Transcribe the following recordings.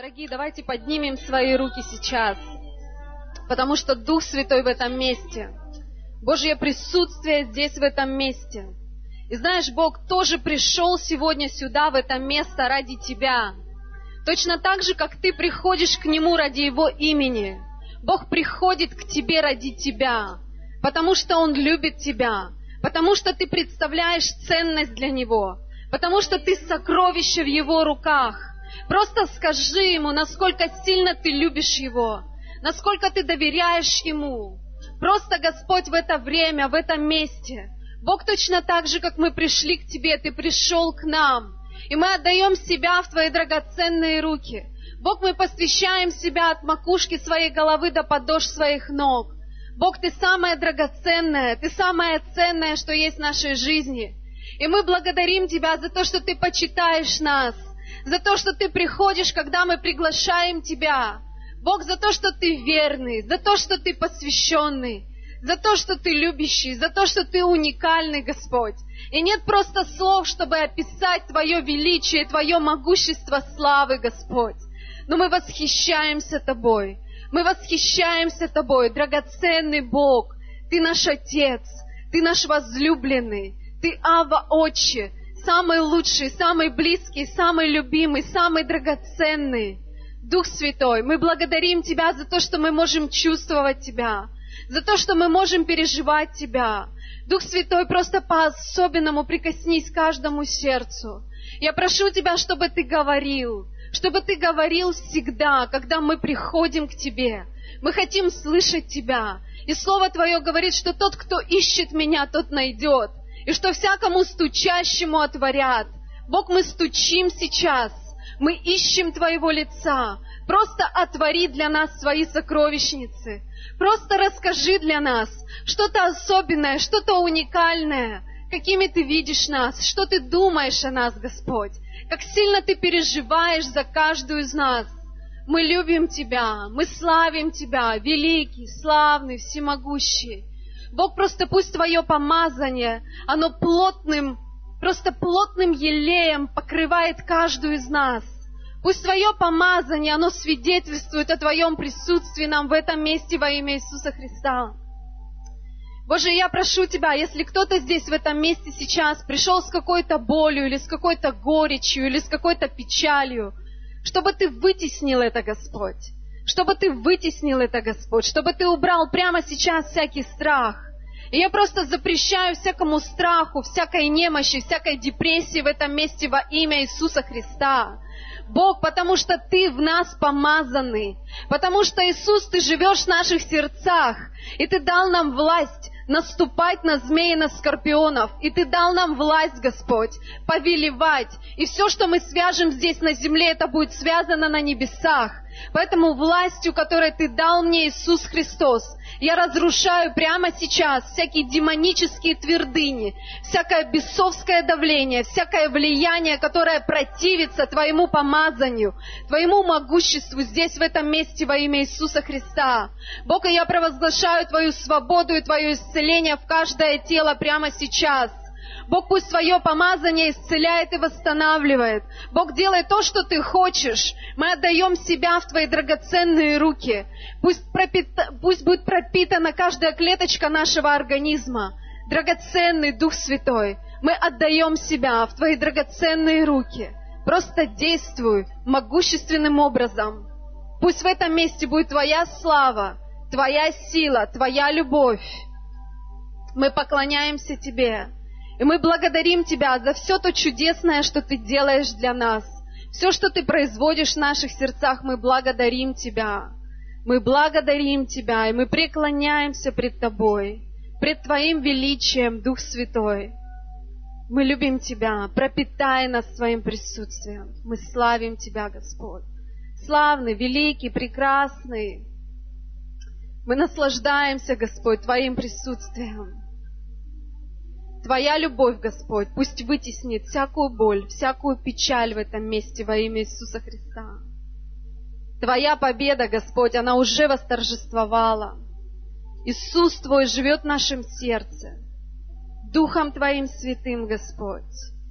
Дорогие, давайте поднимем свои руки сейчас, потому что Дух Святой в этом месте. Божье присутствие здесь, в этом месте. И знаешь, Бог тоже пришел сегодня сюда, в это место ради тебя. Точно так же, как ты приходишь к Нему ради Его имени. Бог приходит к тебе ради тебя, потому что Он любит тебя, потому что ты представляешь ценность для Него, потому что ты сокровище в Его руках. Просто скажи Ему, насколько сильно ты любишь Его, насколько ты доверяешь Ему. Просто, Господь, в это время, в этом месте, Бог точно так же, как мы пришли к Тебе, Ты пришел к нам. И мы отдаем себя в Твои драгоценные руки. Бог, мы посвящаем себя от макушки своей головы до подошв своих ног. Бог, Ты самое драгоценное, Ты самое ценное, что есть в нашей жизни. И мы благодарим Тебя за то, что Ты почитаешь нас, за то, что Ты приходишь, когда мы приглашаем Тебя. Бог, за то, что Ты верный, за то, что Ты посвященный, за то, что Ты любящий, за то, что Ты уникальный, Господь. И нет просто слов, чтобы описать Твое величие, Твое могущество славы, Господь. Но мы восхищаемся Тобой. Мы восхищаемся Тобой, драгоценный Бог. Ты наш Отец, Ты наш возлюбленный, Ты Ава Отче, самый лучший, самый близкий, самый любимый, самый драгоценный. Дух Святой, мы благодарим Тебя за то, что мы можем чувствовать Тебя, за то, что мы можем переживать Тебя. Дух Святой, просто по-особенному прикоснись каждому сердцу. Я прошу Тебя, чтобы Ты говорил, чтобы Ты говорил всегда, когда мы приходим к Тебе. Мы хотим слышать Тебя. И Слово Твое говорит, что тот, кто ищет Меня, тот найдет. И что всякому стучащему отворят. Бог, мы стучим сейчас. Мы ищем Твоего лица. Просто отвори для нас свои сокровищницы. Просто расскажи для нас что-то особенное, что-то уникальное. Какими Ты видишь нас, что Ты думаешь о нас, Господь. Как сильно Ты переживаешь за каждую из нас. Мы любим Тебя, мы славим Тебя, великий, славный, всемогущий. Бог, просто пусть Твое помазание, оно плотным просто плотным елеем покрывает каждую из нас. Пусть Твое помазание, оно свидетельствует о Твоем присутствии нам в этом месте во имя Иисуса Христа. Боже, я прошу Тебя, если кто-то здесь в этом месте сейчас пришел с какой-то болью или с какой-то горечью или с какой-то печалью, чтобы Ты вытеснил это, Господь. Чтобы Ты вытеснил это, Господь. Чтобы Ты убрал прямо сейчас всякий страх. И я просто запрещаю всякому страху, всякой немощи, всякой депрессии в этом месте во имя Иисуса Христа. Бог, потому что Ты в нас помазанный, потому что Иисус, Ты живешь в наших сердцах, и Ты дал нам власть наступать на змеи, на скорпионов. И Ты дал нам власть, Господь, повелевать. И все, что мы свяжем здесь на земле, это будет связано на небесах. Поэтому властью, которой Ты дал мне, Иисус Христос, я разрушаю прямо сейчас всякие демонические твердыни, всякое бесовское давление, всякое влияние, которое противится Твоему помазанию, Твоему могуществу здесь, в этом месте во имя Иисуса Христа. Бог, и я провозглашаю Твою свободу и Твое исцеление в каждое тело прямо сейчас. Бог пусть свое помазание исцеляет и восстанавливает. Бог делает то, что ты хочешь. Мы отдаем себя в твои драгоценные руки. Пусть, пропита... пусть будет пропитана каждая клеточка нашего организма. Драгоценный Дух Святой, мы отдаем себя в твои драгоценные руки. Просто действуй могущественным образом. Пусть в этом месте будет Твоя слава, Твоя сила, Твоя любовь. Мы поклоняемся Тебе. И мы благодарим Тебя за все то чудесное, что Ты делаешь для нас. Все, что Ты производишь в наших сердцах, мы благодарим Тебя. Мы благодарим Тебя, и мы преклоняемся пред Тобой, пред Твоим величием, Дух Святой. Мы любим Тебя, пропитай нас своим присутствием. Мы славим Тебя, Господь. Славный, великий, прекрасный. Мы наслаждаемся, Господь, Твоим присутствием. Твоя любовь, Господь, пусть вытеснит всякую боль, всякую печаль в этом месте во имя Иисуса Христа. Твоя победа, Господь, она уже восторжествовала. Иисус Твой живет в нашем сердце, Духом Твоим святым, Господь.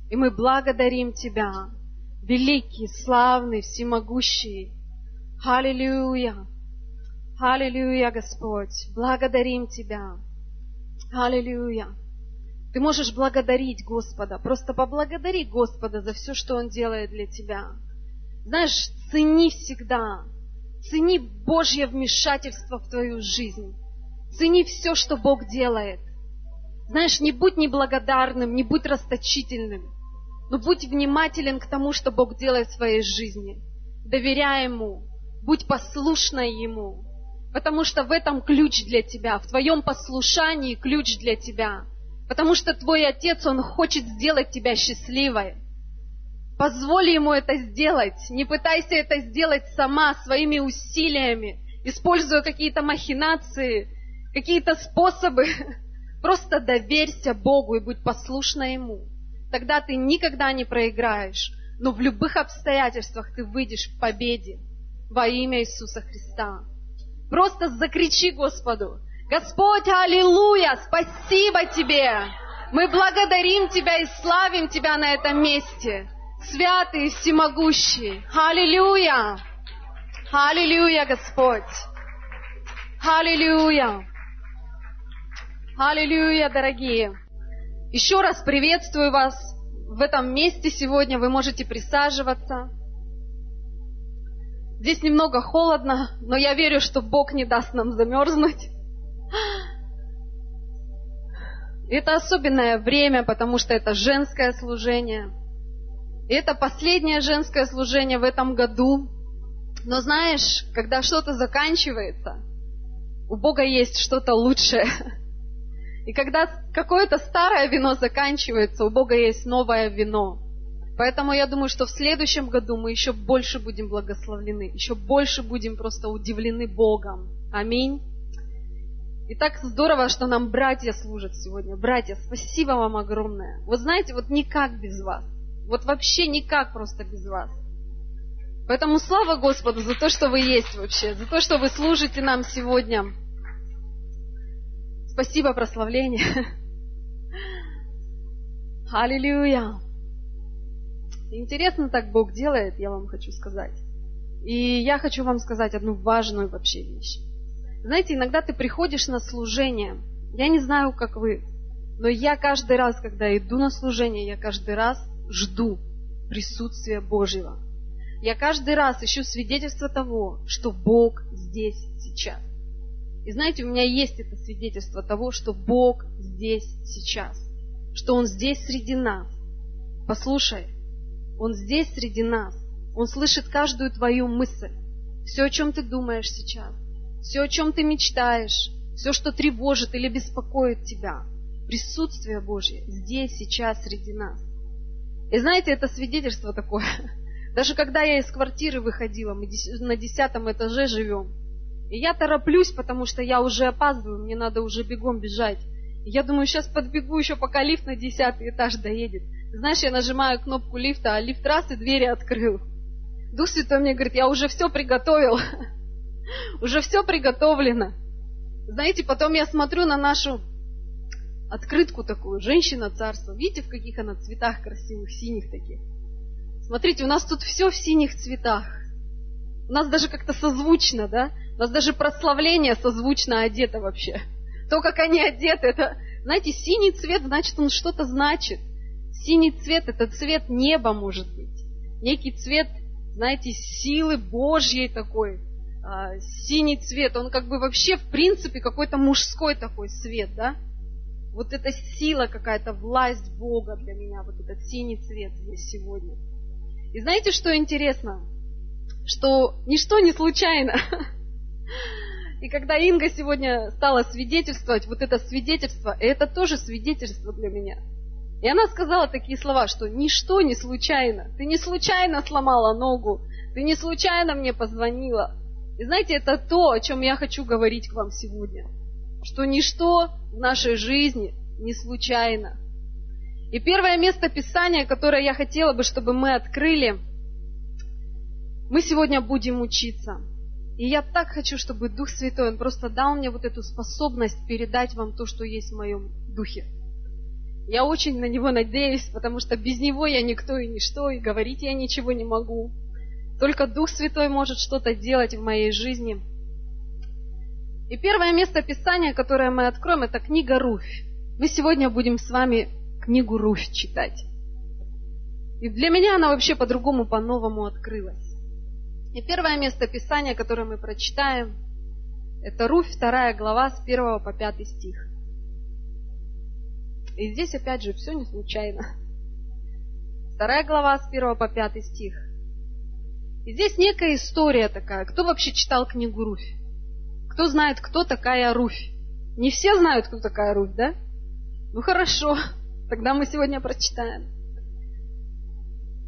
И мы благодарим Тебя, великий, славный, всемогущий, Аллилуйя. Аллилуйя, Господь. Благодарим Тебя. Аллилуйя. Ты можешь благодарить Господа. Просто поблагодари Господа за все, что Он делает для тебя. Знаешь, цени всегда. Цени Божье вмешательство в твою жизнь. Цени все, что Бог делает. Знаешь, не будь неблагодарным, не будь расточительным, но будь внимателен к тому, что Бог делает в своей жизни. Доверяй Ему, будь послушной Ему, потому что в этом ключ для тебя, в твоем послушании ключ для тебя, потому что твой Отец, Он хочет сделать тебя счастливой. Позволь Ему это сделать, не пытайся это сделать сама, своими усилиями, используя какие-то махинации, какие-то способы, Просто доверься Богу и будь послушна Ему. Тогда ты никогда не проиграешь, но в любых обстоятельствах ты выйдешь в победе во имя Иисуса Христа. Просто закричи Господу, Господь, аллилуйя, спасибо Тебе! Мы благодарим Тебя и славим Тебя на этом месте. Святый и всемогущий. Аллилуйя! Аллилуйя, Господь! Аллилуйя! Аллилуйя, дорогие! Еще раз приветствую вас в этом месте сегодня. Вы можете присаживаться. Здесь немного холодно, но я верю, что Бог не даст нам замерзнуть. Это особенное время, потому что это женское служение. И это последнее женское служение в этом году. Но знаешь, когда что-то заканчивается, у Бога есть что-то лучшее. И когда какое-то старое вино заканчивается, у Бога есть новое вино. Поэтому я думаю, что в следующем году мы еще больше будем благословлены, еще больше будем просто удивлены Богом. Аминь. И так здорово, что нам братья служат сегодня. Братья, спасибо вам огромное. Вот знаете, вот никак без вас. Вот вообще никак просто без вас. Поэтому слава Господу за то, что вы есть вообще, за то, что вы служите нам сегодня. Спасибо, прославление. Аллилуйя. Интересно так Бог делает, я вам хочу сказать. И я хочу вам сказать одну важную вообще вещь. Знаете, иногда ты приходишь на служение. Я не знаю, как вы, но я каждый раз, когда иду на служение, я каждый раз жду присутствия Божьего. Я каждый раз ищу свидетельство того, что Бог здесь сейчас. И знаете, у меня есть это свидетельство того, что Бог здесь сейчас, что Он здесь среди нас. Послушай, Он здесь среди нас. Он слышит каждую твою мысль, все, о чем ты думаешь сейчас, все, о чем ты мечтаешь, все, что тревожит или беспокоит тебя. Присутствие Божье здесь, сейчас, среди нас. И знаете, это свидетельство такое. Даже когда я из квартиры выходила, мы на десятом этаже живем, и я тороплюсь, потому что я уже опаздываю, мне надо уже бегом бежать. И я думаю, сейчас подбегу еще, пока лифт на десятый этаж доедет. Знаешь, я нажимаю кнопку лифта, а лифт раз и двери открыл. Дух Святой мне говорит, я уже все приготовил. Уже все приготовлено. Знаете, потом я смотрю на нашу открытку такую, женщина царства. Видите, в каких она цветах красивых, синих таких? Смотрите, у нас тут все в синих цветах. У нас даже как-то созвучно, да? У нас даже прославление созвучно одето вообще. То, как они одеты, это, знаете, синий цвет, значит, он что-то значит. Синий цвет – это цвет неба, может быть. Некий цвет, знаете, силы Божьей такой. А, синий цвет, он как бы вообще, в принципе, какой-то мужской такой цвет, да? Вот эта сила какая-то, власть Бога для меня, вот этот синий цвет здесь сегодня. И знаете, что интересно? Что ничто не случайно. И когда Инга сегодня стала свидетельствовать, вот это свидетельство, это тоже свидетельство для меня. И она сказала такие слова, что ничто не случайно. Ты не случайно сломала ногу, ты не случайно мне позвонила. И знаете, это то, о чем я хочу говорить к вам сегодня. Что ничто в нашей жизни не случайно. И первое место Писания, которое я хотела бы, чтобы мы открыли, мы сегодня будем учиться – и я так хочу, чтобы Дух Святой, Он просто дал мне вот эту способность передать вам то, что есть в моем духе. Я очень на Него надеюсь, потому что без Него я никто и ничто, и говорить я ничего не могу. Только Дух Святой может что-то делать в моей жизни. И первое место Писания, которое мы откроем, это книга Руфь. Мы сегодня будем с вами книгу Руфь читать. И для меня она вообще по-другому, по-новому открылась. И первое место Писания, которое мы прочитаем, это Руфь, вторая глава, с 1 по 5 стих. И здесь, опять же, все не случайно. Вторая глава, с 1 по 5 стих. И здесь некая история такая. Кто вообще читал книгу Руфь? Кто знает, кто такая Руфь? Не все знают, кто такая Руфь, да? Ну хорошо, тогда мы сегодня прочитаем.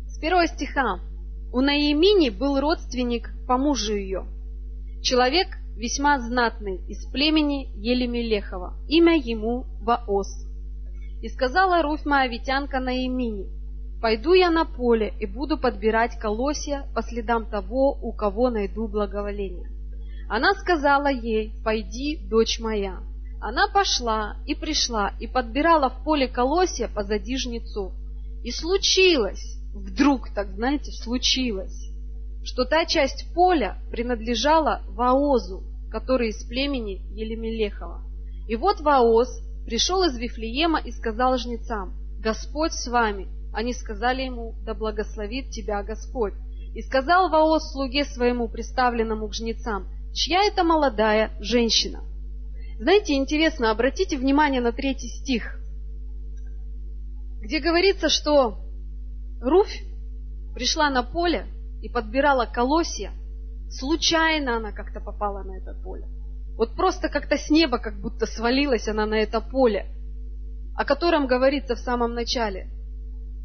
С первого стиха. У Наимини был родственник по мужу ее. Человек весьма знатный, из племени Елемелехова. Имя ему Ваос. И сказала Руфь Моавитянка Наимини, «Пойду я на поле и буду подбирать колосья по следам того, у кого найду благоволение». Она сказала ей, «Пойди, дочь моя». Она пошла и пришла, и подбирала в поле колосья позади жнецов. И случилось, вдруг, так знаете, случилось, что та часть поля принадлежала Ваозу, который из племени Елемелехова. И вот Ваоз пришел из Вифлеема и сказал жнецам, «Господь с вами». Они сказали ему, «Да благословит тебя Господь». И сказал Ваоз слуге своему, представленному к жнецам, «Чья это молодая женщина?» Знаете, интересно, обратите внимание на третий стих, где говорится, что Руфь пришла на поле и подбирала колосья. Случайно она как-то попала на это поле. Вот просто как-то с неба как будто свалилась она на это поле, о котором говорится в самом начале,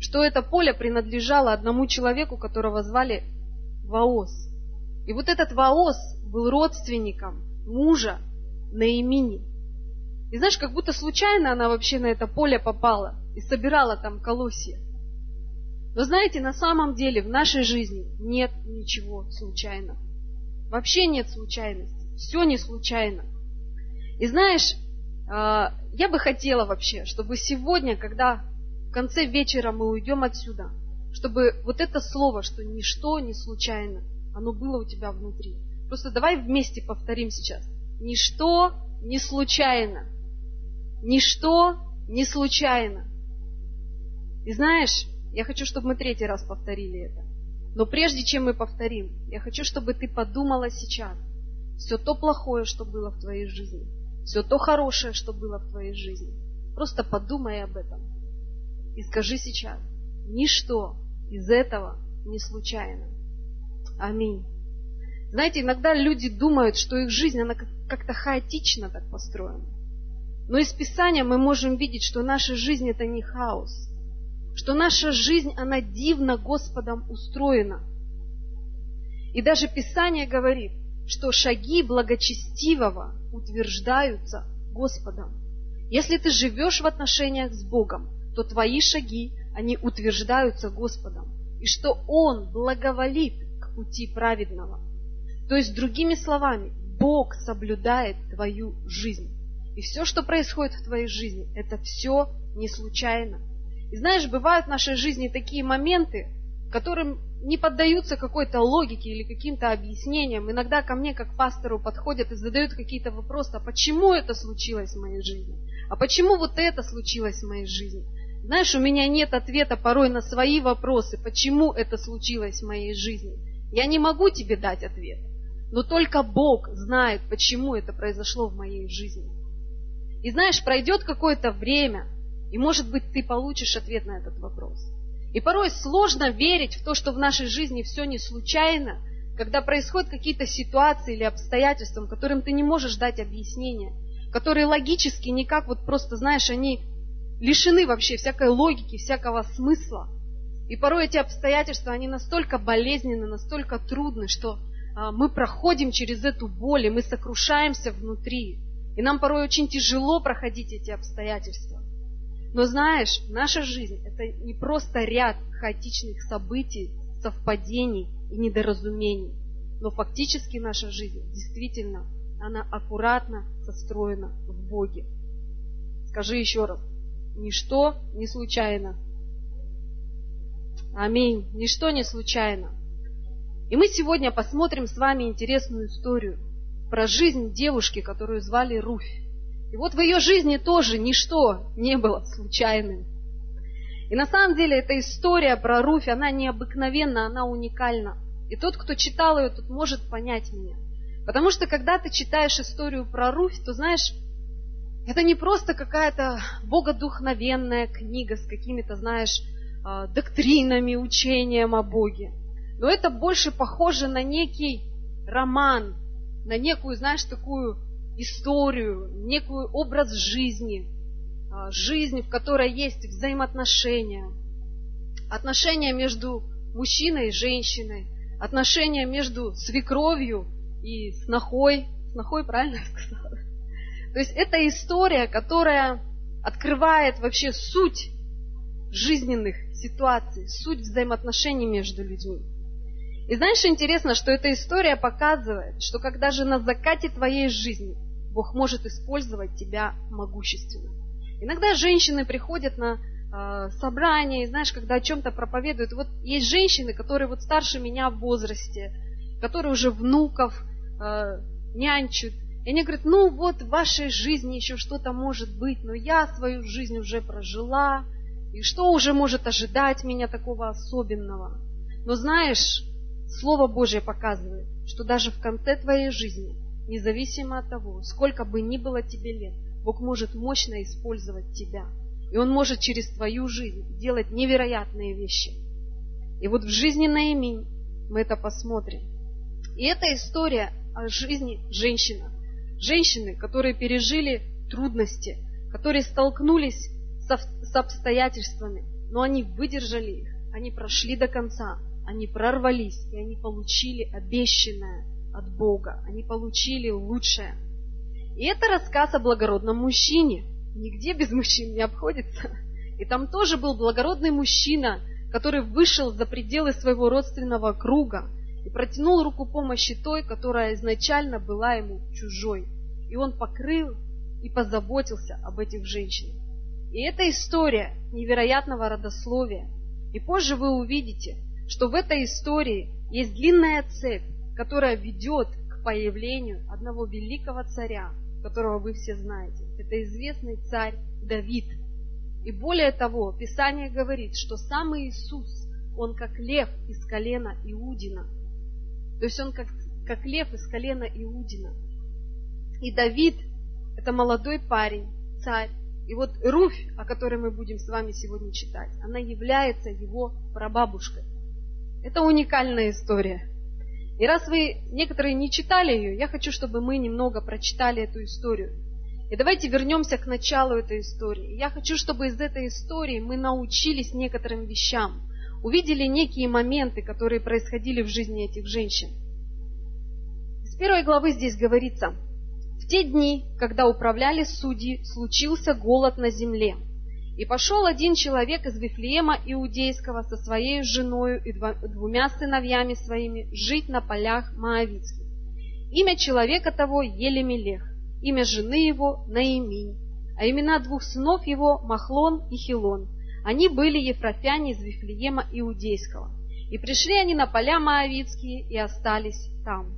что это поле принадлежало одному человеку, которого звали Ваос. И вот этот Ваос был родственником мужа Наимини. И знаешь, как будто случайно она вообще на это поле попала и собирала там колосья. Но знаете, на самом деле в нашей жизни нет ничего случайно. Вообще нет случайности. Все не случайно. И знаешь, а, я бы хотела вообще, чтобы сегодня, когда конце вечера мы уйдем отсюда, чтобы вот это слово, что ничто не случайно, оно было у тебя внутри. Просто давай вместе повторим сейчас. Ничто не случайно. Ничто не случайно. И знаешь, я хочу, чтобы мы третий раз повторили это. Но прежде чем мы повторим, я хочу, чтобы ты подумала сейчас. Все то плохое, что было в твоей жизни. Все то хорошее, что было в твоей жизни. Просто подумай об этом. И скажи сейчас, ничто из этого не случайно. Аминь. Знаете, иногда люди думают, что их жизнь, она как-то хаотично так построена. Но из Писания мы можем видеть, что наша жизнь это не хаос, что наша жизнь, она дивно Господом устроена. И даже Писание говорит, что шаги благочестивого утверждаются Господом. Если ты живешь в отношениях с Богом, то твои шаги, они утверждаются Господом. И что Он благоволит к пути праведного. То есть, другими словами, Бог соблюдает твою жизнь. И все, что происходит в твоей жизни, это все не случайно. И знаешь, бывают в нашей жизни такие моменты, которым не поддаются какой-то логике или каким-то объяснениям. Иногда ко мне, как пастору, подходят и задают какие-то вопросы, а почему это случилось в моей жизни? А почему вот это случилось в моей жизни? Знаешь, у меня нет ответа порой на свои вопросы, почему это случилось в моей жизни. Я не могу тебе дать ответ. Но только Бог знает, почему это произошло в моей жизни. И знаешь, пройдет какое-то время, и может быть ты получишь ответ на этот вопрос. И порой сложно верить в то, что в нашей жизни все не случайно, когда происходят какие-то ситуации или обстоятельства, которым ты не можешь дать объяснение, которые логически никак вот просто, знаешь, они лишены вообще всякой логики, всякого смысла. И порой эти обстоятельства, они настолько болезненны, настолько трудны, что а, мы проходим через эту боль, и мы сокрушаемся внутри. И нам порой очень тяжело проходить эти обстоятельства. Но знаешь, наша жизнь – это не просто ряд хаотичных событий, совпадений и недоразумений. Но фактически наша жизнь действительно, она аккуратно состроена в Боге. Скажи еще раз. Ничто не случайно. Аминь. Ничто не случайно. И мы сегодня посмотрим с вами интересную историю про жизнь девушки, которую звали Руфь. И вот в ее жизни тоже ничто не было случайным. И на самом деле эта история про Руфь, она необыкновенна, она уникальна. И тот, кто читал ее, тут может понять меня. Потому что когда ты читаешь историю про Руфь, то знаешь, это не просто какая-то богодухновенная книга с какими-то, знаешь, а, доктринами, учением о Боге. Но это больше похоже на некий роман, на некую, знаешь, такую историю, некую образ жизни, а, жизнь, в которой есть взаимоотношения, отношения между мужчиной и женщиной, отношения между свекровью и снохой. Снохой, правильно я сказала? То есть это история, которая открывает вообще суть жизненных ситуаций, суть взаимоотношений между людьми. И знаешь, интересно, что эта история показывает, что когда же на закате твоей жизни Бог может использовать тебя могущественно. Иногда женщины приходят на э, собрания, и знаешь, когда о чем-то проповедуют, вот есть женщины, которые вот старше меня в возрасте, которые уже внуков э, нянчат, и они говорят, ну вот в вашей жизни еще что-то может быть, но я свою жизнь уже прожила, и что уже может ожидать меня такого особенного? Но знаешь, Слово Божье показывает, что даже в конце твоей жизни, независимо от того, сколько бы ни было тебе лет, Бог может мощно использовать тебя. И Он может через твою жизнь делать невероятные вещи. И вот в жизни Наиминь мы это посмотрим. И это история о жизни женщины. Женщины, которые пережили трудности, которые столкнулись с обстоятельствами, но они выдержали их, они прошли до конца, они прорвались, и они получили обещанное от Бога. Они получили лучшее. И это рассказ о благородном мужчине. Нигде без мужчин не обходится. И там тоже был благородный мужчина, который вышел за пределы своего родственного круга и протянул руку помощи той, которая изначально была ему чужой. И он покрыл и позаботился об этих женщинах. И эта история невероятного родословия. И позже вы увидите, что в этой истории есть длинная цепь, которая ведет к появлению одного великого царя, которого вы все знаете. Это известный царь Давид. И более того, Писание говорит, что сам Иисус, он как лев из колена Иудина. То есть он как, как лев из колена Иудина. И Давид – это молодой парень, царь. И вот Руфь, о которой мы будем с вами сегодня читать, она является его прабабушкой. Это уникальная история. И раз вы некоторые не читали ее, я хочу, чтобы мы немного прочитали эту историю. И давайте вернемся к началу этой истории. Я хочу, чтобы из этой истории мы научились некоторым вещам, увидели некие моменты, которые происходили в жизни этих женщин. С первой главы здесь говорится, в те дни, когда управляли судьи, случился голод на земле – и пошел один человек из Вифлеема Иудейского со своей женою и двумя сыновьями своими жить на полях Моавицких. Имя человека того Елемелех, имя жены его Наиминь, а имена двух сынов его Махлон и Хилон. Они были ефрафяне из Вифлеема Иудейского. И пришли они на поля Моавицкие и остались там.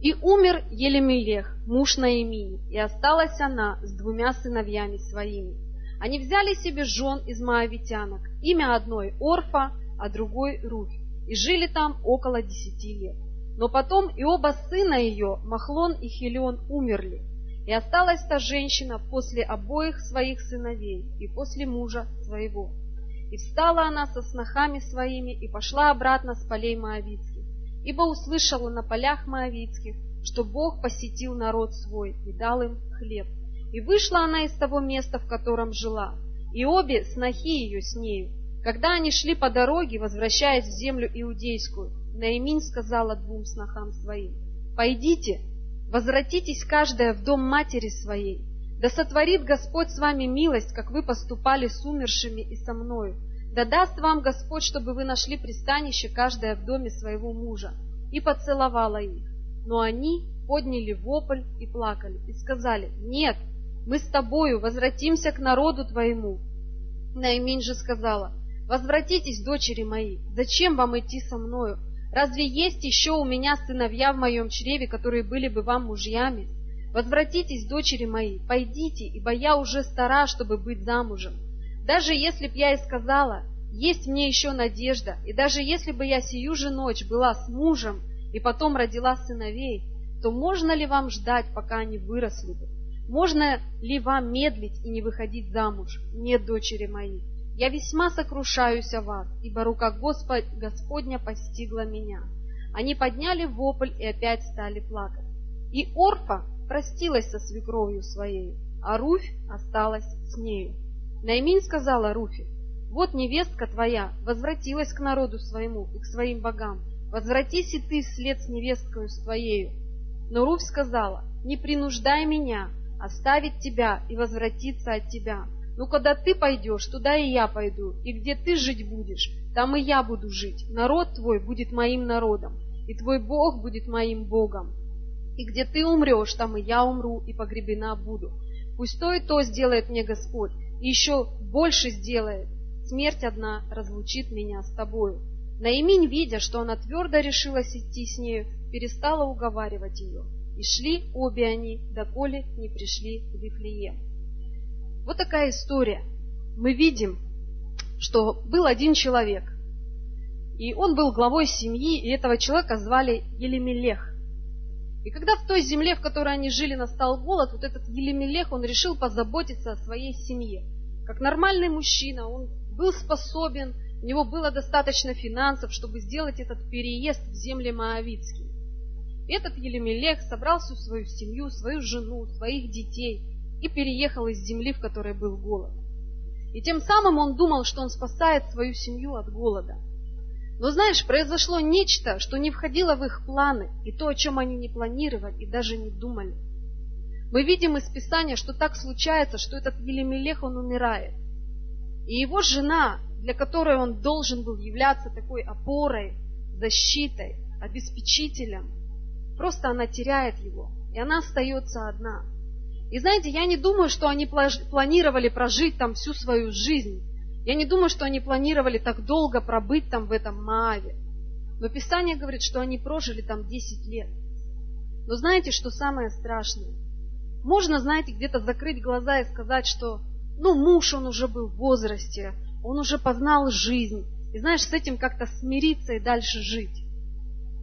И умер Елемелех, муж Наимини, и осталась она с двумя сыновьями своими. Они взяли себе жен из моавитянок, имя одной Орфа, а другой Руфь, и жили там около десяти лет. Но потом и оба сына ее, Махлон и Хелион, умерли, и осталась та женщина после обоих своих сыновей и после мужа своего. И встала она со снохами своими и пошла обратно с полей Моавицких, ибо услышала на полях Моавицких, что Бог посетил народ свой и дал им хлеб. И вышла она из того места, в котором жила, и обе снохи ее с нею. Когда они шли по дороге, возвращаясь в землю иудейскую, Наимин сказала двум снохам своим, «Пойдите, возвратитесь каждая в дом матери своей, да сотворит Господь с вами милость, как вы поступали с умершими и со мною. Да даст вам Господь, чтобы вы нашли пристанище каждая в доме своего мужа. И поцеловала их. Но они подняли вопль и плакали, и сказали, нет, мы с тобою возвратимся к народу твоему. Наимин же сказала, возвратитесь, дочери мои, зачем вам идти со мною? Разве есть еще у меня сыновья в моем чреве, которые были бы вам мужьями? Возвратитесь, дочери мои, пойдите, ибо я уже стара, чтобы быть замужем. Даже если б я и сказала, есть мне еще надежда, и даже если бы я сию же ночь была с мужем и потом родила сыновей, то можно ли вам ждать, пока они выросли бы? Можно ли вам медлить и не выходить замуж? Нет, дочери мои, я весьма сокрушаюсь о вас, ибо рука Господ, Господня постигла меня. Они подняли вопль и опять стали плакать. И Орфа простилась со свекровью своей, а Руфь осталась с нею. Наймин сказала Руфе, вот невестка твоя возвратилась к народу своему и к своим богам. Возвратись и ты вслед с невесткою своею. Но Руфь сказала, не принуждай меня оставить тебя и возвратиться от тебя. Ну, когда ты пойдешь, туда и я пойду, и где ты жить будешь, там и я буду жить. Народ твой будет моим народом, и твой Бог будет моим Богом. И где ты умрешь, там и я умру, и погребена буду. Пусть то и то сделает мне Господь, и еще больше сделает. Смерть одна разлучит меня с тобою. Наиминь, видя, что она твердо решилась идти с нею, перестала уговаривать ее. И шли обе они, доколе не пришли в Вифлеем. Вот такая история. Мы видим, что был один человек, и он был главой семьи, и этого человека звали Елемелех. И когда в той земле, в которой они жили, настал голод, вот этот Елемелех, он решил позаботиться о своей семье. Как нормальный мужчина, он был способен, у него было достаточно финансов, чтобы сделать этот переезд в земли Моавицкие. Этот Елемелех собрал всю свою семью, свою жену, своих детей – и переехал из земли, в которой был голод. И тем самым он думал, что он спасает свою семью от голода. Но знаешь, произошло нечто, что не входило в их планы, и то, о чем они не планировали и даже не думали. Мы видим из Писания, что так случается, что этот Елемелех, он умирает. И его жена, для которой он должен был являться такой опорой, защитой, обеспечителем, просто она теряет его, и она остается одна – и знаете, я не думаю, что они планировали прожить там всю свою жизнь. Я не думаю, что они планировали так долго пробыть там в этом Мааве. Но Писание говорит, что они прожили там 10 лет. Но знаете, что самое страшное? Можно, знаете, где-то закрыть глаза и сказать, что, ну, муж, он уже был в возрасте, он уже познал жизнь. И знаешь, с этим как-то смириться и дальше жить.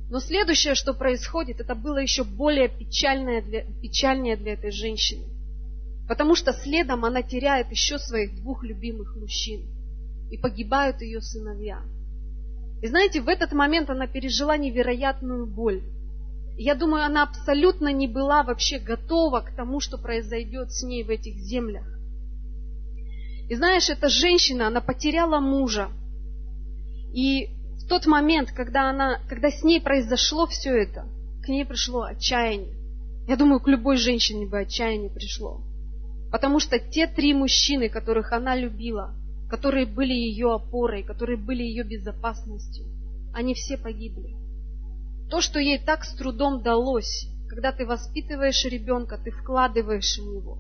Но следующее, что происходит, это было еще более печальное для, печальнее для этой женщины. Потому что следом она теряет еще своих двух любимых мужчин. И погибают ее сыновья. И знаете, в этот момент она пережила невероятную боль. Я думаю, она абсолютно не была вообще готова к тому, что произойдет с ней в этих землях. И знаешь, эта женщина, она потеряла мужа. И тот момент, когда, она, когда с ней произошло все это, к ней пришло отчаяние. Я думаю, к любой женщине бы отчаяние пришло. Потому что те три мужчины, которых она любила, которые были ее опорой, которые были ее безопасностью, они все погибли. То, что ей так с трудом далось, когда ты воспитываешь ребенка, ты вкладываешь в него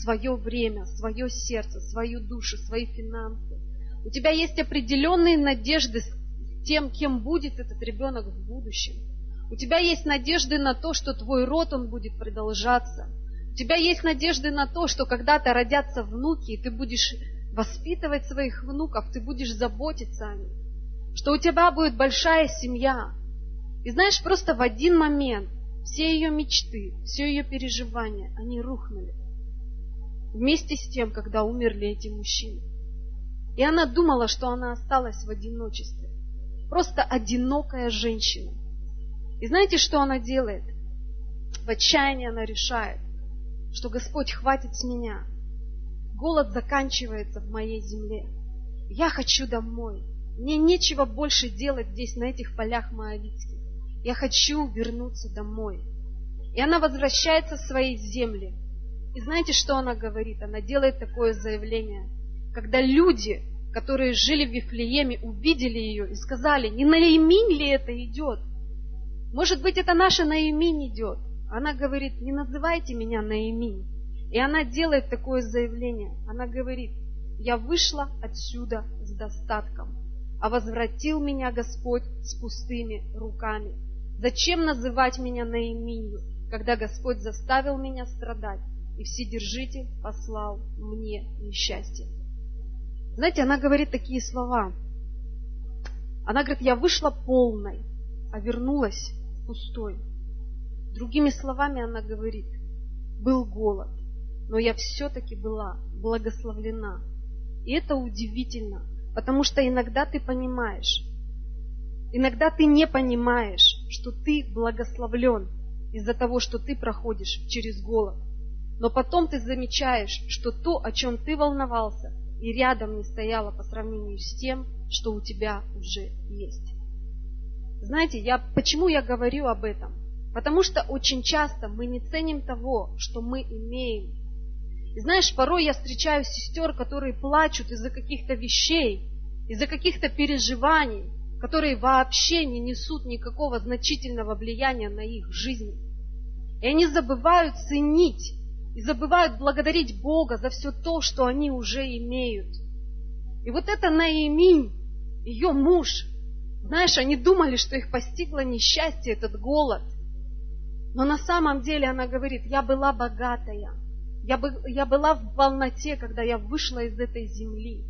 свое время, свое сердце, свою душу, свои финансы. У тебя есть определенные надежды, тем, кем будет этот ребенок в будущем. У тебя есть надежды на то, что твой род, он будет продолжаться. У тебя есть надежды на то, что когда-то родятся внуки, и ты будешь воспитывать своих внуков, ты будешь заботиться о них. Что у тебя будет большая семья. И знаешь, просто в один момент все ее мечты, все ее переживания, они рухнули. Вместе с тем, когда умерли эти мужчины. И она думала, что она осталась в одиночестве. Просто одинокая женщина. И знаете, что она делает? В отчаянии она решает, что Господь хватит с меня. Голод заканчивается в моей земле. Я хочу домой. Мне нечего больше делать здесь, на этих полях Моавицких. Я хочу вернуться домой. И она возвращается в свои земли. И знаете, что она говорит? Она делает такое заявление. Когда люди которые жили в Вифлееме, увидели ее и сказали, не Наиминь ли это идет? Может быть, это наша Наиминь идет? Она говорит, не называйте меня Наиминь. И она делает такое заявление. Она говорит, я вышла отсюда с достатком. а возвратил меня Господь с пустыми руками. Зачем называть меня Наиминью, когда Господь заставил меня страдать, и Вседержитель послал мне несчастье? Знаете, она говорит такие слова. Она говорит, я вышла полной, а вернулась пустой. Другими словами она говорит, был голод, но я все-таки была благословлена. И это удивительно, потому что иногда ты понимаешь, иногда ты не понимаешь, что ты благословлен из-за того, что ты проходишь через голод. Но потом ты замечаешь, что то, о чем ты волновался, и рядом не стояло по сравнению с тем, что у тебя уже есть. Знаете, я, почему я говорю об этом? Потому что очень часто мы не ценим того, что мы имеем. И знаешь, порой я встречаю сестер, которые плачут из-за каких-то вещей, из-за каких-то переживаний, которые вообще не несут никакого значительного влияния на их жизнь. И они забывают ценить и забывают благодарить Бога за все то, что они уже имеют. И вот это Наиминь, ее муж, знаешь, они думали, что их постигло несчастье, этот голод. Но на самом деле она говорит, я была богатая, я, бы, я была в полноте, когда я вышла из этой земли.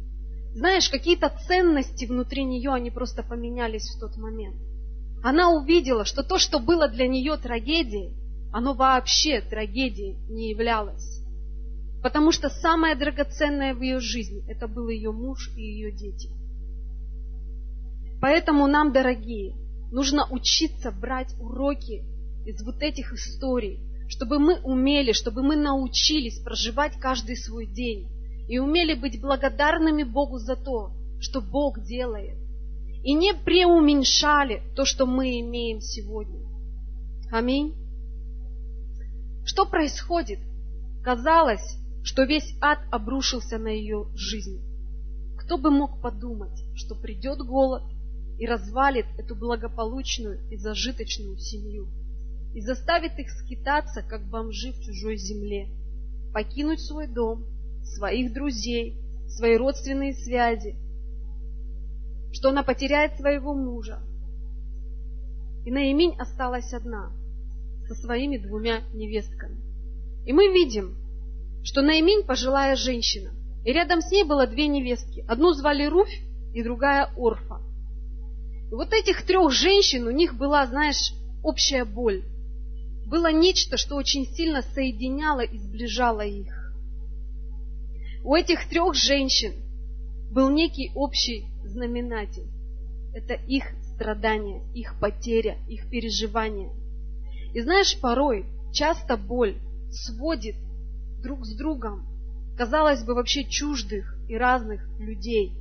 Знаешь, какие-то ценности внутри нее, они просто поменялись в тот момент. Она увидела, что то, что было для нее трагедией, оно вообще трагедией не являлось. Потому что самое драгоценное в ее жизни – это был ее муж и ее дети. Поэтому нам, дорогие, нужно учиться брать уроки из вот этих историй, чтобы мы умели, чтобы мы научились проживать каждый свой день и умели быть благодарными Богу за то, что Бог делает. И не преуменьшали то, что мы имеем сегодня. Аминь. Что происходит? Казалось, что весь ад обрушился на ее жизнь. Кто бы мог подумать, что придет голод и развалит эту благополучную и зажиточную семью и заставит их скитаться, как бомжи в чужой земле, покинуть свой дом, своих друзей, свои родственные связи, что она потеряет своего мужа. И Наиминь осталась одна со своими двумя невестками. И мы видим, что Наиминь пожилая женщина, и рядом с ней было две невестки. Одну звали Руфь и другая Орфа. И вот этих трех женщин, у них была, знаешь, общая боль. Было нечто, что очень сильно соединяло и сближало их. У этих трех женщин был некий общий знаменатель. Это их страдания, их потеря, их переживания. И знаешь, порой часто боль сводит друг с другом, казалось бы, вообще чуждых и разных людей.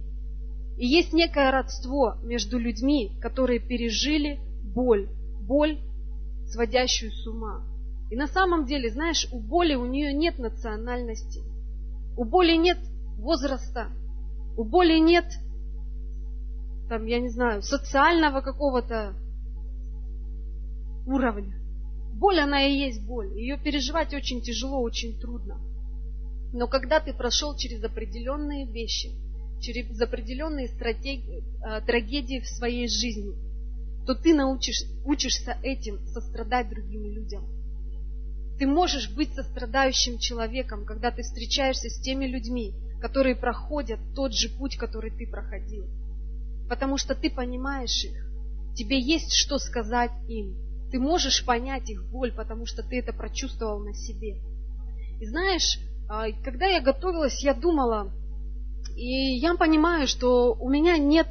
И есть некое родство между людьми, которые пережили боль, боль, сводящую с ума. И на самом деле, знаешь, у боли у нее нет национальности – у боли нет возраста, у боли нет, там, я не знаю, социального какого-то уровня. Боль, она и есть боль. Ее переживать очень тяжело, очень трудно. Но когда ты прошел через определенные вещи, через определенные стратегии, э, трагедии в своей жизни, то ты научишь, учишься этим сострадать другим людям. Ты можешь быть сострадающим человеком, когда ты встречаешься с теми людьми, которые проходят тот же путь, который ты проходил. Потому что ты понимаешь их. Тебе есть что сказать им. Ты можешь понять их боль, потому что ты это прочувствовал на себе. И знаешь, а, когда я готовилась, я думала, и я понимаю, что у меня нет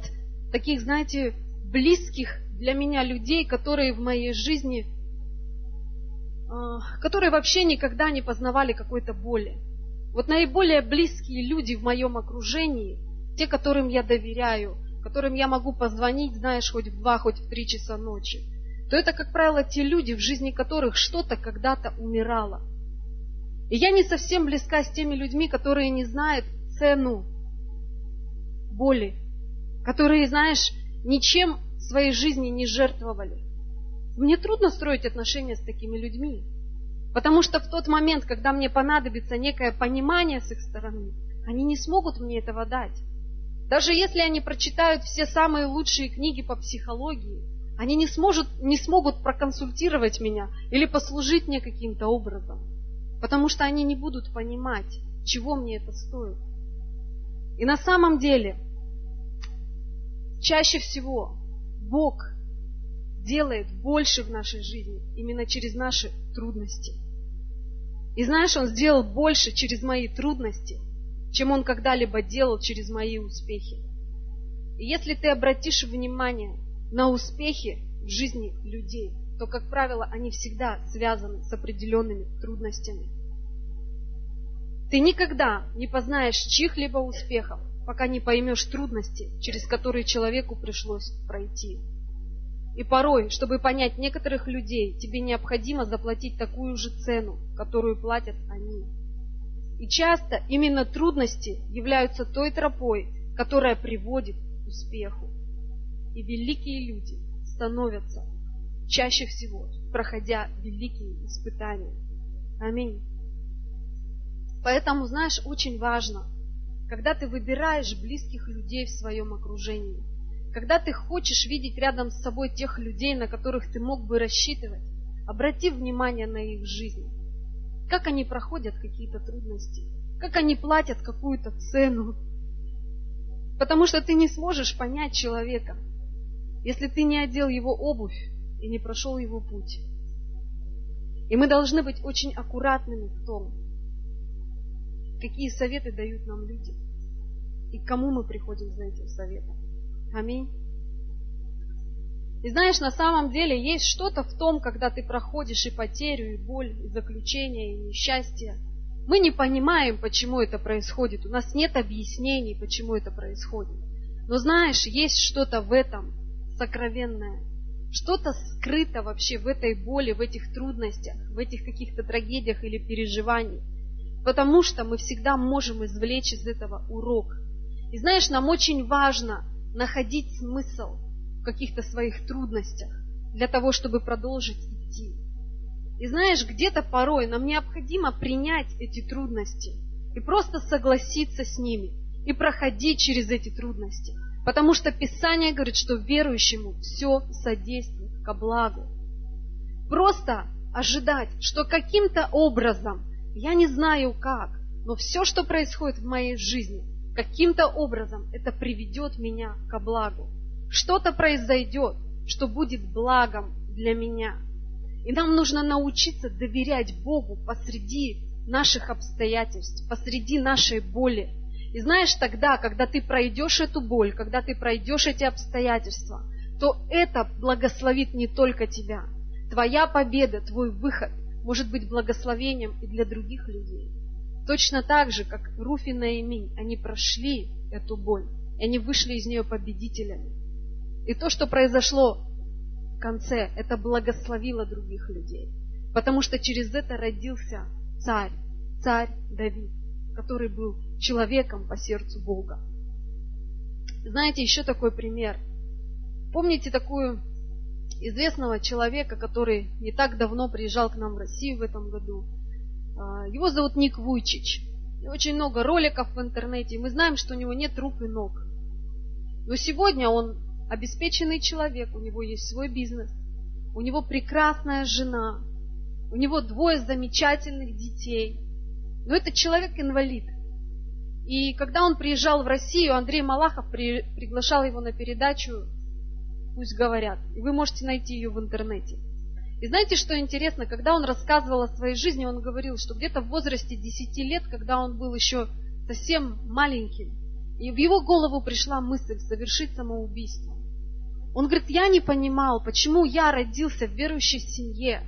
таких, знаете, близких для меня людей, которые в моей жизни а, которые вообще никогда не познавали какой-то боли. Вот наиболее близкие люди в моем окружении, те, которым я доверяю, которым я могу позвонить, знаешь, хоть в два, хоть в три часа ночи, то это, как правило, те люди, в жизни которых что-то когда-то умирало. И я не совсем близка с теми людьми, которые не знают цену боли, которые, знаешь, ничем в своей жизни не жертвовали. Мне трудно строить отношения с такими людьми, потому что в тот момент, когда мне понадобится некое понимание с их стороны, они не смогут мне этого дать. Даже если они прочитают все самые лучшие книги по психологии, они не, сможет, не смогут проконсультировать меня или послужить мне каким-то образом, потому что они не будут понимать, чего мне это стоит. И на самом деле, чаще всего Бог делает больше в нашей жизни именно через наши трудности. И знаешь, Он сделал больше через мои трудности, чем Он когда-либо делал через мои успехи. И если ты обратишь внимание на успехи в жизни людей, то, как правило, они всегда связаны с определенными трудностями. Ты никогда не познаешь чьих-либо успехов, пока не поймешь трудности, через которые человеку пришлось пройти. И порой, чтобы понять некоторых людей, тебе необходимо заплатить такую же цену, которую платят они. И часто именно трудности являются той тропой, которая приводит к успеху. И великие люди становятся чаще всего, проходя великие испытания. Аминь. Поэтому, знаешь, очень важно, когда ты выбираешь близких людей в своем окружении – когда ты хочешь видеть рядом с собой тех людей, на которых ты мог бы рассчитывать, обрати внимание на их жизнь. Как они проходят какие-то трудности, как они платят какую-то цену. Потому что ты не сможешь понять человека, если ты не одел его обувь и не прошел его путь. И мы должны быть очень аккуратными в том, какие советы дают нам люди и к кому мы приходим за этим советом. Аминь. И знаешь, на самом деле есть что-то в том, когда ты проходишь и потерю, и боль, и заключение, и несчастье. Мы не понимаем, почему это происходит. У нас нет объяснений, почему это происходит. Но знаешь, есть что-то в этом сокровенное. Что-то скрыто вообще в этой боли, в этих трудностях, в этих каких-то трагедиях или переживаниях. Потому что мы всегда можем извлечь из этого урок. И знаешь, нам очень важно находить смысл в каких-то своих трудностях для того, чтобы продолжить идти. И знаешь, где-то порой нам необходимо принять эти трудности и просто согласиться с ними и проходить через эти трудности. Потому что Писание говорит, что верующему все содействует ко благу. Просто ожидать, что каким-то образом, я не знаю как, но все, что происходит в моей жизни, каким-то образом это приведет меня ко благу. Что-то произойдет, что будет благом для меня. И нам нужно научиться доверять Богу посреди наших обстоятельств, посреди нашей боли. И знаешь, тогда, когда ты пройдешь эту боль, когда ты пройдешь эти обстоятельства, то это благословит не только тебя. Твоя победа, твой выход может быть благословением и для других людей. Точно так же, как Руф и Наиминь, они прошли эту боль, и они вышли из нее победителями. И то, что произошло в конце, это благословило других людей. Потому что через это родился царь, царь Давид, который был человеком по сердцу Бога. Знаете, еще такой пример. Помните такую известного человека, который не так давно приезжал к нам в Россию в этом году? А, его зовут Ник Вуйчич. И очень много роликов в интернете. Мы знаем, что у него нет рук и ног. Но сегодня он обеспеченный человек, у него есть свой бизнес, у него прекрасная жена, у него двое замечательных детей. Но это человек-инвалид. И когда он приезжал в Россию, Андрей Малахов при, приглашал его на передачу «Пусть говорят». Вы можете найти ее в интернете. И знаете, что интересно? Когда он рассказывал о своей жизни, он говорил, что где-то в возрасте 10 лет, когда он был еще совсем маленьким, и в его голову пришла мысль совершить самоубийство. Он говорит, я не понимал, почему я родился в верующей семье.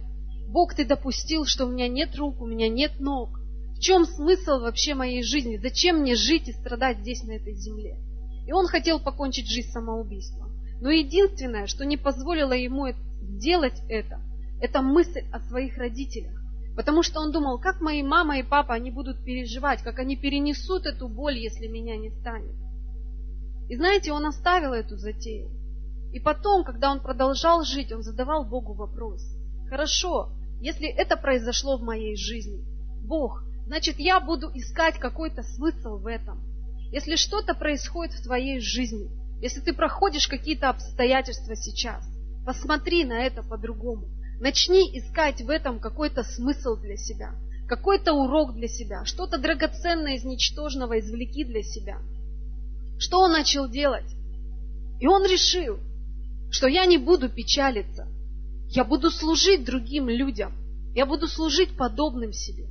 Бог, ты допустил, что у меня нет рук, у меня нет ног. В чем смысл вообще моей жизни? Зачем мне жить и страдать здесь, на этой земле? И он хотел покончить жизнь самоубийством. Но единственное, что не позволило ему сделать это, это мысль о своих родителях. Потому что он думал, как мои мама и папа, они будут переживать, как они перенесут эту боль, если меня не станет. И знаете, он оставил эту затею. И потом, когда он продолжал жить, он задавал Богу вопрос. Хорошо, если это произошло в моей жизни, Бог, значит, я буду искать какой-то смысл в этом. Если что-то происходит в твоей жизни, если ты проходишь какие-то обстоятельства сейчас, посмотри на это по-другому. Начни искать в этом какой-то смысл для себя, какой-то урок для себя, что-то драгоценное из ничтожного извлеки для себя. Что он начал делать? И он решил, что я не буду печалиться, я буду служить другим людям, я буду служить подобным себе.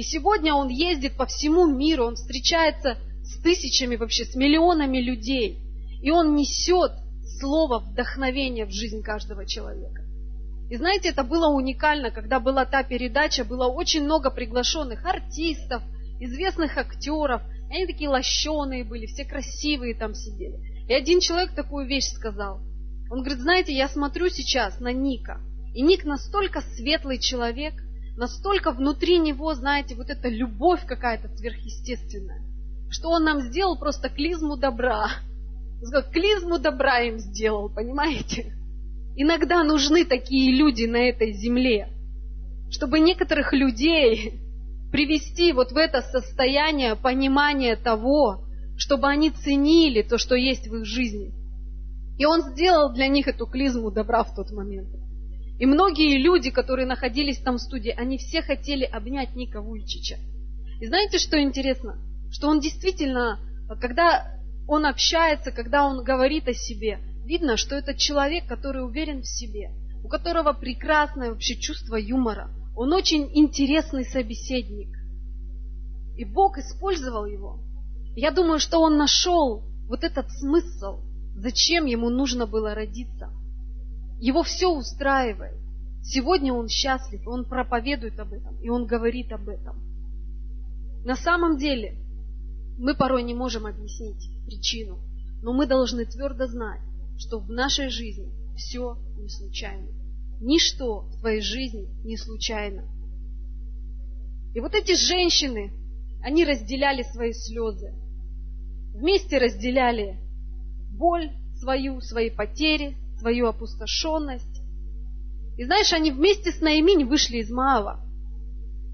И сегодня он ездит по всему миру, он встречается с тысячами, вообще с миллионами людей, и он несет слово вдохновения в жизнь каждого человека. И знаете, это было уникально, когда была та передача, было очень много приглашенных артистов, известных актеров, и они такие лощеные были, все красивые там сидели. И один человек такую вещь сказал. Он говорит, знаете, я смотрю сейчас на Ника, и Ник настолько светлый человек, настолько внутри него, знаете, вот эта любовь какая-то сверхъестественная, что он нам сделал просто клизму добра. Клизму добра им сделал, понимаете? Иногда нужны такие люди на этой земле, чтобы некоторых людей привести вот в это состояние понимания того, чтобы они ценили то, что есть в их жизни. И он сделал для них эту клизму добра в тот момент. И многие люди, которые находились там в студии, они все хотели обнять Ника Вуйчича. И знаете, что интересно? Что он действительно, когда он общается, когда он говорит о себе, видно, что это человек, который уверен в себе, у которого прекрасное вообще чувство юмора. Он очень интересный собеседник. И Бог использовал его. Я думаю, что он нашел вот этот смысл, зачем ему нужно было родиться. Его все устраивает. Сегодня он счастлив, он проповедует об этом, и он говорит об этом. На самом деле, мы порой не можем объяснить причину, но мы должны твердо знать, что в нашей жизни все не случайно. Ничто в твоей жизни не случайно. И вот эти женщины, они разделяли свои слезы. Вместе разделяли боль свою, свои потери, свою опустошенность. И знаешь, они вместе с Наиминь вышли из Маава.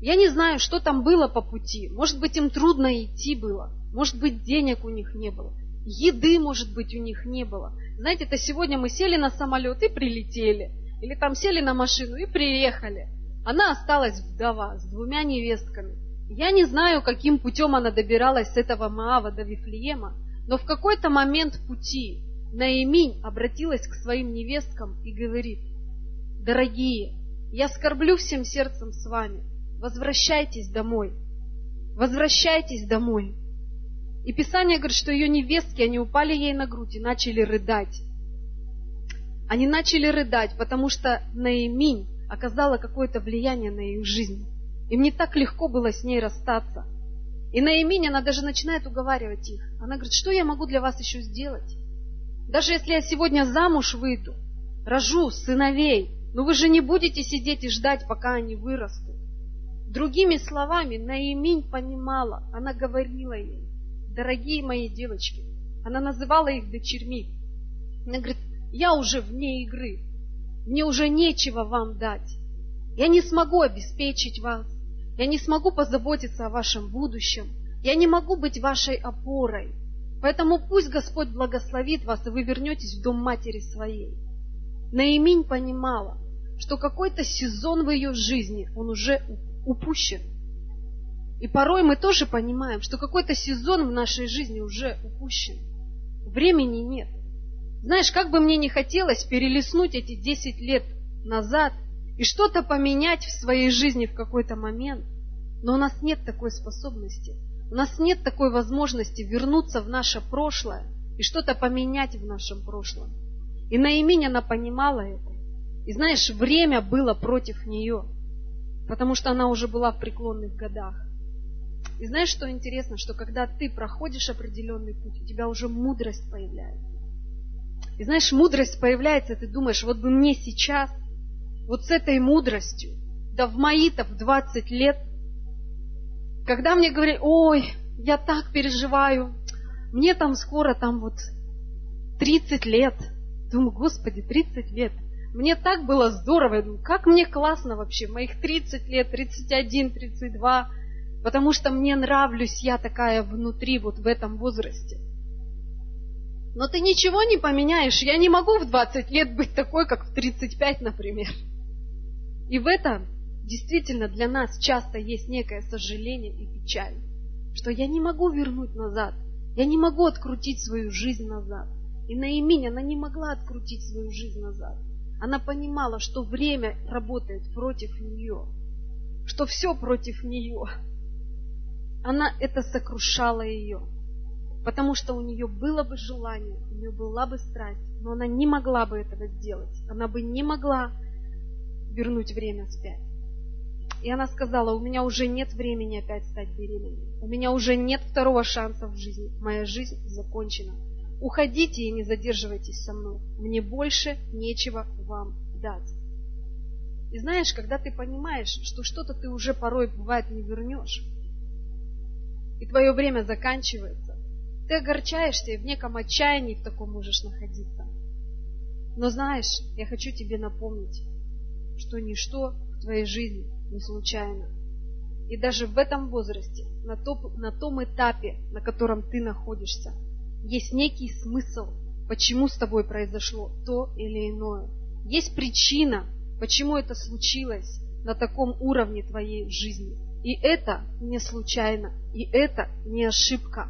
Я не знаю, что там было по пути. Может быть, им трудно идти было. Может быть, денег у них не было. Еды, может быть, у них не было. Знаете, это сегодня мы сели на самолет и прилетели. Или там сели на машину и приехали. Она осталась вдова с двумя невестками. Я не знаю, каким путем она добиралась с этого Маава до Вифлеема, но в какой-то момент пути Наиминь обратилась к своим невесткам и говорит, «Дорогие, я скорблю всем сердцем с вами. Возвращайтесь домой. Возвращайтесь домой. И Писание говорит, что ее невестки, они упали ей на грудь и начали рыдать. Они начали рыдать, потому что Наиминь оказала какое-то влияние на их жизнь. Им не так легко было с ней расстаться. И Наиминь, она даже начинает уговаривать их. Она говорит, что я могу для вас еще сделать? Даже если я сегодня замуж выйду, рожу сыновей, но вы же не будете сидеть и ждать, пока они вырастут. Другими словами, Наиминь понимала, она говорила им, дорогие мои девочки. Она называла их дочерьми. Она говорит, я уже вне игры. Мне уже нечего вам дать. Я не смогу обеспечить вас. Я не смогу позаботиться о вашем будущем. Я не могу быть вашей опорой. Поэтому пусть Господь благословит вас, и вы вернетесь в дом матери своей. Наиминь понимала, что какой-то сезон в ее жизни, он уже упущен. И порой мы тоже понимаем, что какой-то сезон в нашей жизни уже упущен. Времени нет. Знаешь, как бы мне не хотелось перелистнуть эти 10 лет назад и что-то поменять в своей жизни в какой-то момент, но у нас нет такой способности. У нас нет такой возможности вернуться в наше прошлое и что-то поменять в нашем прошлом. И Наиминь, она понимала это. И знаешь, время было против нее, потому что она уже была в преклонных годах. И знаешь, что интересно, что когда ты проходишь определенный путь, у тебя уже мудрость появляется. И знаешь, мудрость появляется, ты думаешь, вот бы мне сейчас, вот с этой мудростью, да в мои-то в 20 лет, когда мне говорили, ой, я так переживаю, мне там скоро там вот 30 лет. Думаю, господи, 30 лет. Мне так было здорово. Я думаю, как мне классно вообще, моих 30 лет, 31, 32. потому что мне нравлюсь я такая внутри, вот в этом возрасте. Но ты ничего не поменяешь. Я не могу в 20 лет быть такой, как в 35, например. И в этом действительно для нас часто есть некое сожаление и печаль, что я не могу вернуть назад, я не могу открутить свою жизнь назад. И Наиминь, она не могла открутить свою жизнь назад. Она понимала, что время работает против нее, что все против нее. Она это сокрушала ее, потому что у нее было бы желание, у нее была бы страсть, но она не могла бы этого сделать. Она бы не могла вернуть время вспять. И она сказала, у меня уже нет времени опять стать беременной. У меня уже нет второго шанса в жизни. Моя жизнь закончена. Уходите и не задерживайтесь со мной. Мне больше нечего вам дать. И знаешь, когда ты понимаешь, что что-то ты уже порой, бывает, не вернешь, и твое время заканчивается, ты огорчаешься и в неком отчаянии в таком можешь находиться. Но знаешь, я хочу тебе напомнить, что ничто твоей жизни не случайно. И даже в этом возрасте, на, топ, на том этапе, на котором ты находишься, есть некий смысл, почему с тобой произошло то или иное. Есть причина, почему это случилось на таком уровне твоей жизни. И это не случайно, и это не ошибка.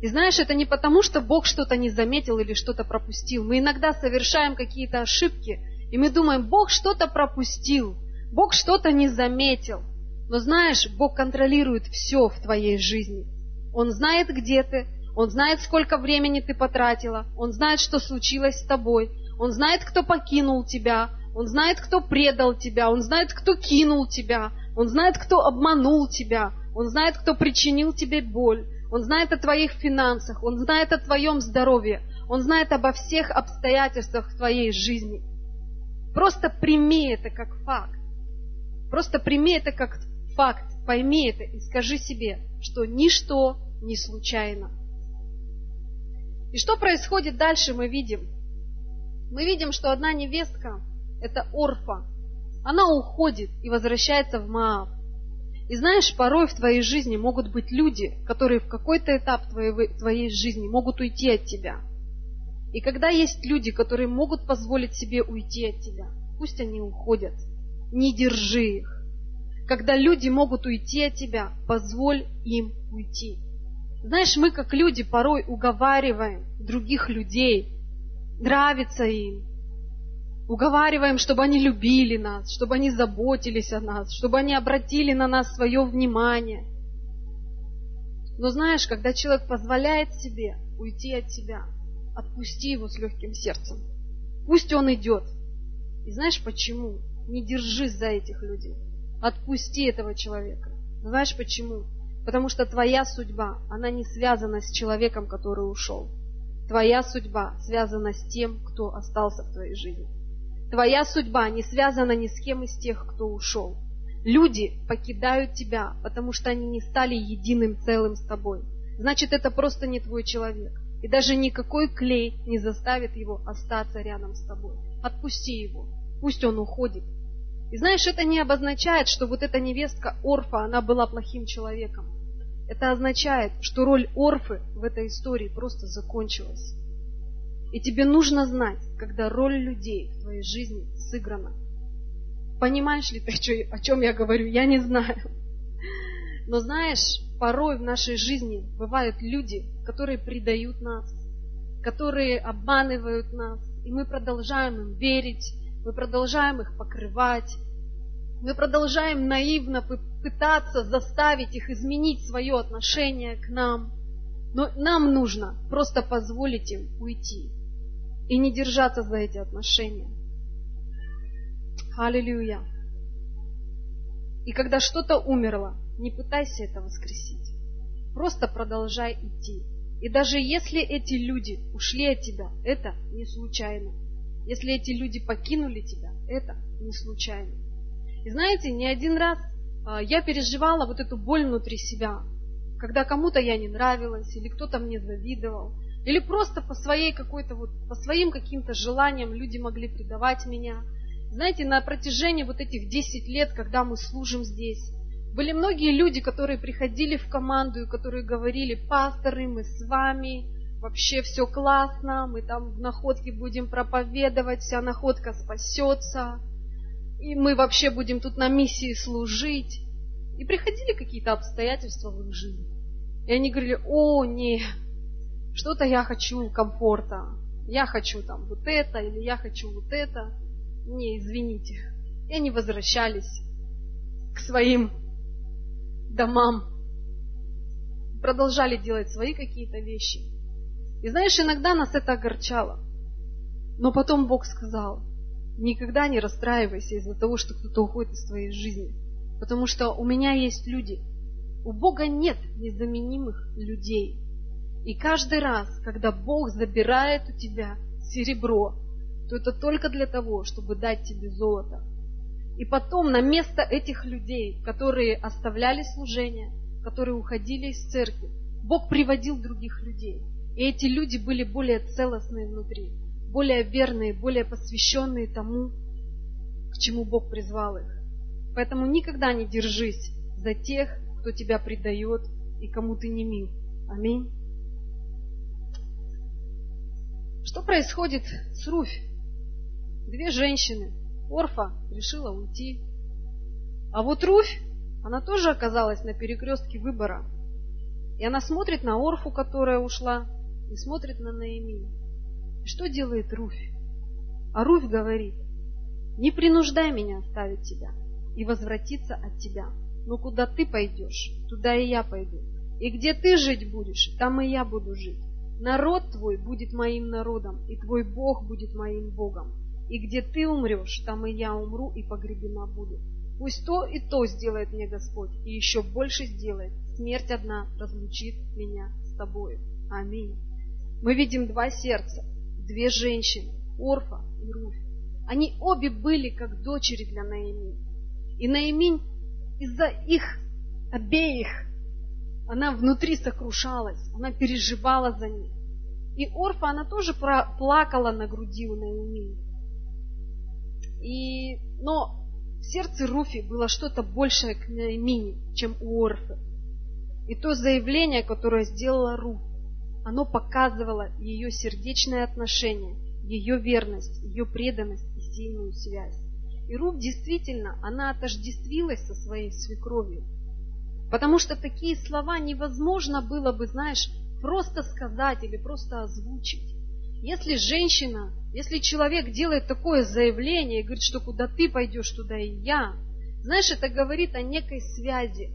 И знаешь, это не потому, что Бог что-то не заметил или что-то пропустил. Мы иногда совершаем какие-то ошибки, и мы думаем, Бог что-то пропустил, Бог что-то не заметил. Но знаешь, Бог контролирует все в твоей жизни. Он знает, где ты, Он знает, сколько времени ты потратила, Он знает, что случилось с тобой, Он знает, кто покинул тебя, Он знает, кто предал тебя, Он знает, кто кинул тебя, Он знает, кто обманул тебя, Он знает, кто причинил тебе боль, Он знает о твоих финансах, Он знает о твоем здоровье, Он знает обо всех обстоятельствах твоей жизни. Просто прими это как факт. Просто прими это как факт, пойми это и скажи себе, что ничто не случайно. И что происходит дальше, мы видим. Мы видим, что одна невестка, это Орфа, она уходит и возвращается в Маав. И знаешь, порой в твоей жизни могут быть люди, которые в какой-то этап твоей, твоей жизни могут уйти от тебя. И когда есть люди, которые могут позволить себе уйти от тебя, пусть они уходят – не держи их. Когда люди могут уйти от тебя, позволь им уйти. Знаешь, мы как люди порой уговариваем других людей, нравится им, уговариваем, чтобы они любили нас, чтобы они заботились о нас, чтобы они обратили на нас свое внимание. Но знаешь, когда человек позволяет себе уйти от тебя, отпусти его с легким сердцем. Пусть он идет. И знаешь почему? Не держись за этих людей. Отпусти этого человека. Знаешь почему? Потому что твоя судьба, она не связана с человеком, который ушел. Твоя судьба связана с тем, кто остался в твоей жизни. Твоя судьба не связана ни с кем из тех, кто ушел. Люди покидают тебя, потому что они не стали единым целым с тобой. Значит, это просто не твой человек. И даже никакой клей не заставит его остаться рядом с тобой. Отпусти его. Пусть он уходит. И знаешь, это не обозначает, что вот эта невестка Орфа, она была плохим человеком. Это означает, что роль Орфы в этой истории просто закончилась. И тебе нужно знать, когда роль людей в твоей жизни сыграна. Понимаешь ли ты, о чем я говорю? Я не знаю. Но знаешь, порой в нашей жизни бывают люди, которые предают нас, которые обманывают нас, и мы продолжаем им верить, мы продолжаем их покрывать. Мы продолжаем наивно пытаться заставить их изменить свое отношение к нам. Но нам нужно просто позволить им уйти и не держаться за эти отношения. Аллилуйя. И когда что-то умерло, не пытайся это воскресить. Просто продолжай идти. И даже если эти люди ушли от тебя, это не случайно. Если эти люди покинули тебя, это не случайно. И знаете, не один раз а, я переживала вот эту боль внутри себя, когда кому-то я не нравилась, или кто-то мне завидовал, или просто по своей какой-то вот, по своим каким-то желаниям люди могли предавать меня. Знаете, на протяжении вот этих 10 лет, когда мы служим здесь, Были многие люди, которые приходили в команду и которые говорили, пасторы, мы с вами, вообще все классно, мы там в находке будем проповедовать, вся находка спасется, и мы вообще будем тут на миссии служить. И приходили какие-то обстоятельства в их жизни. И они говорили, о, не, что-то я хочу комфорта, я хочу там вот это, или я хочу вот это. Не, извините. И они возвращались к своим домам, продолжали делать свои какие-то вещи. И знаешь, иногда нас это огорчало. Но потом Бог сказал, никогда не расстраивайся из-за того, что кто-то уходит из твоей жизни. Потому что у меня есть люди. У Бога нет незаменимых людей. И каждый раз, когда Бог забирает у тебя серебро, то это только для того, чтобы дать тебе золото. И потом на место этих людей, которые оставляли служение, которые уходили из церкви, Бог приводил других людей. И эти люди были более целостные внутри, более верные, более посвященные тому, к чему Бог призвал их. Поэтому никогда не держись за тех, кто тебя предает и кому ты не мил. Аминь. Что происходит с Руфь? Две женщины, Орфа решила уйти. А вот Руфь, она тоже оказалась на перекрестке выбора. И она смотрит на Орфу, которая ушла, и смотрит на Наимию. И что делает Руфь? А Руфь говорит, не принуждай меня оставить тебя и возвратиться от тебя. Но куда ты пойдешь, туда и я пойду. И где ты жить будешь, там и я буду жить. Народ твой будет моим народом, и твой Бог будет моим Богом. И где ты умрешь, там и я умру и погребена буду. Пусть то и то сделает мне Господь, и еще больше сделает. Смерть одна разлучит меня с тобой. Аминь. Мы видим два сердца, две женщины, Орфа и Руфь. Они обе были как дочери для Наиминь. И Наиминь из-за их обеих, она внутри сокрушалась, она переживала за них. И Орфа, она тоже плакала на груди у Наиминь. И, но в сердце Руфи было что-то большее к Наимине, чем у Орфы. И то заявление, которое сделала Руф, оно показывало ее сердечное отношение, ее верность, ее преданность и сильную связь. И Руф действительно, она отождествилась со своей свекровью. Потому что такие слова невозможно было бы, знаешь, просто сказать или просто озвучить. Если женщина если человек делает такое заявление и говорит, что куда ты пойдешь, туда и я, знаешь, это говорит о некой связи,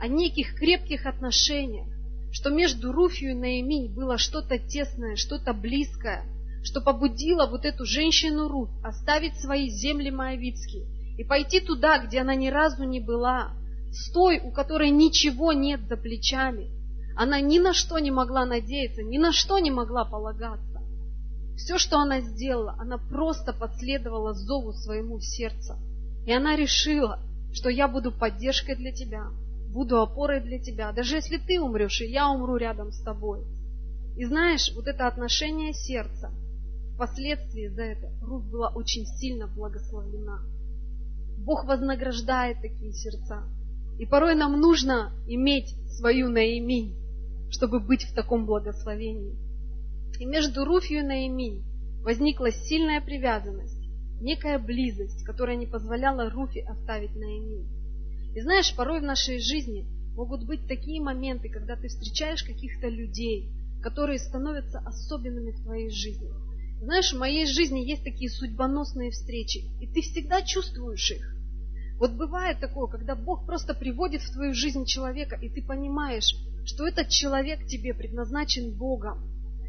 о неких крепких отношениях, что между Руфью и Наиминь было что-то тесное, что-то близкое, что побудило вот эту женщину Руф оставить свои земли Моавицкие и пойти туда, где она ни разу не была, с той, у которой ничего нет за плечами. Она ни на что не могла надеяться, ни на что не могла полагаться. Все, что она сделала, она просто последовала зову своему сердцу. И она решила, что я буду поддержкой для тебя, буду опорой для тебя, даже если ты умрешь, и я умру рядом с тобой. И знаешь, вот это отношение сердца, впоследствии за это Руф была очень сильно благословлена. Бог вознаграждает такие сердца. И порой нам нужно иметь свою наимень, чтобы быть в таком благословении. И между Руфью и Наиминь возникла сильная привязанность, некая близость, которая не позволяла Руфи оставить Наиминь. И знаешь, порой в нашей жизни могут быть такие моменты, когда ты встречаешь каких-то людей, которые становятся особенными в твоей жизни. Знаешь, в моей жизни есть такие судьбоносные встречи, и ты всегда чувствуешь их. Вот бывает такое, когда Бог просто приводит в твою жизнь человека, и ты понимаешь, что этот человек тебе предназначен Богом,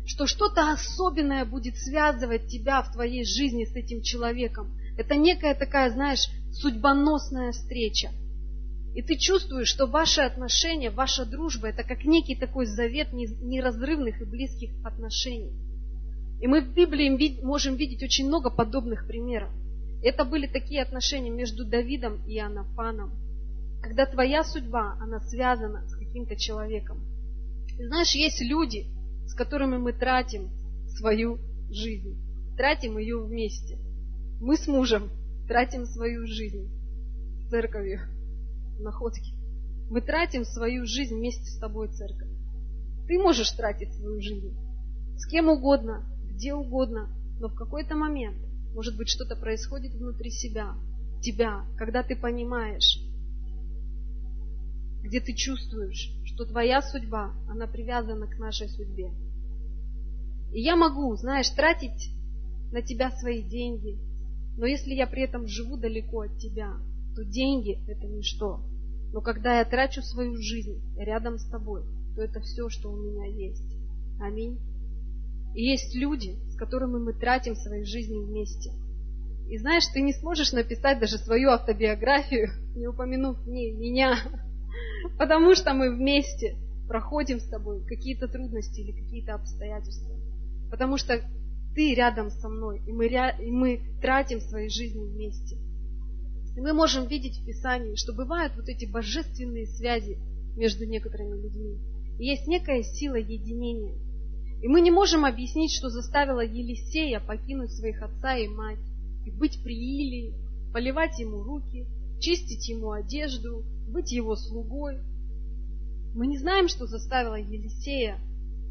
что что-то особенное будет связывать тебя в твоей жизни с этим человеком. Это некая такая, знаешь, судьбоносная встреча. И ты чувствуешь, что ваши отношения, ваша дружба – это как некий такой завет неразрывных и близких отношений. И мы в Библии можем видеть очень много подобных примеров. Это были такие отношения между Давидом и Анафаном, когда твоя судьба, она связана с каким-то человеком. И знаешь, есть люди, с которыми мы тратим свою жизнь. Тратим ее вместе. Мы с мужем тратим свою жизнь с церковью, находки. Мы тратим свою жизнь вместе с тобой, церковь. Ты можешь тратить свою жизнь с кем угодно, где угодно, но в какой-то момент, может быть, что-то происходит внутри себя, тебя, когда ты понимаешь, где ты чувствуешь, что твоя судьба, она привязана к нашей судьбе. И я могу, знаешь, тратить на тебя свои деньги, но если я при этом живу далеко от тебя, то деньги – это ничто. Но когда я трачу свою жизнь рядом с тобой, то это все, что у меня есть. Аминь. И есть люди, с которыми мы тратим свои жизни вместе. И знаешь, ты не сможешь написать даже свою автобиографию, не упомянув ней меня, потому что мы вместе проходим с тобой какие-то трудности или какие-то обстоятельства. Потому что ты рядом со мной, и мы, и мы тратим свои жизни вместе. И мы можем видеть в Писании, что бывают вот эти божественные связи между некоторыми людьми. И есть некая сила единения. И мы не можем объяснить, что заставило Елисея покинуть своих отца и мать, и быть при Илии, поливать ему руки, чистить ему одежду, быть его слугой. Мы не знаем, что заставило Елисея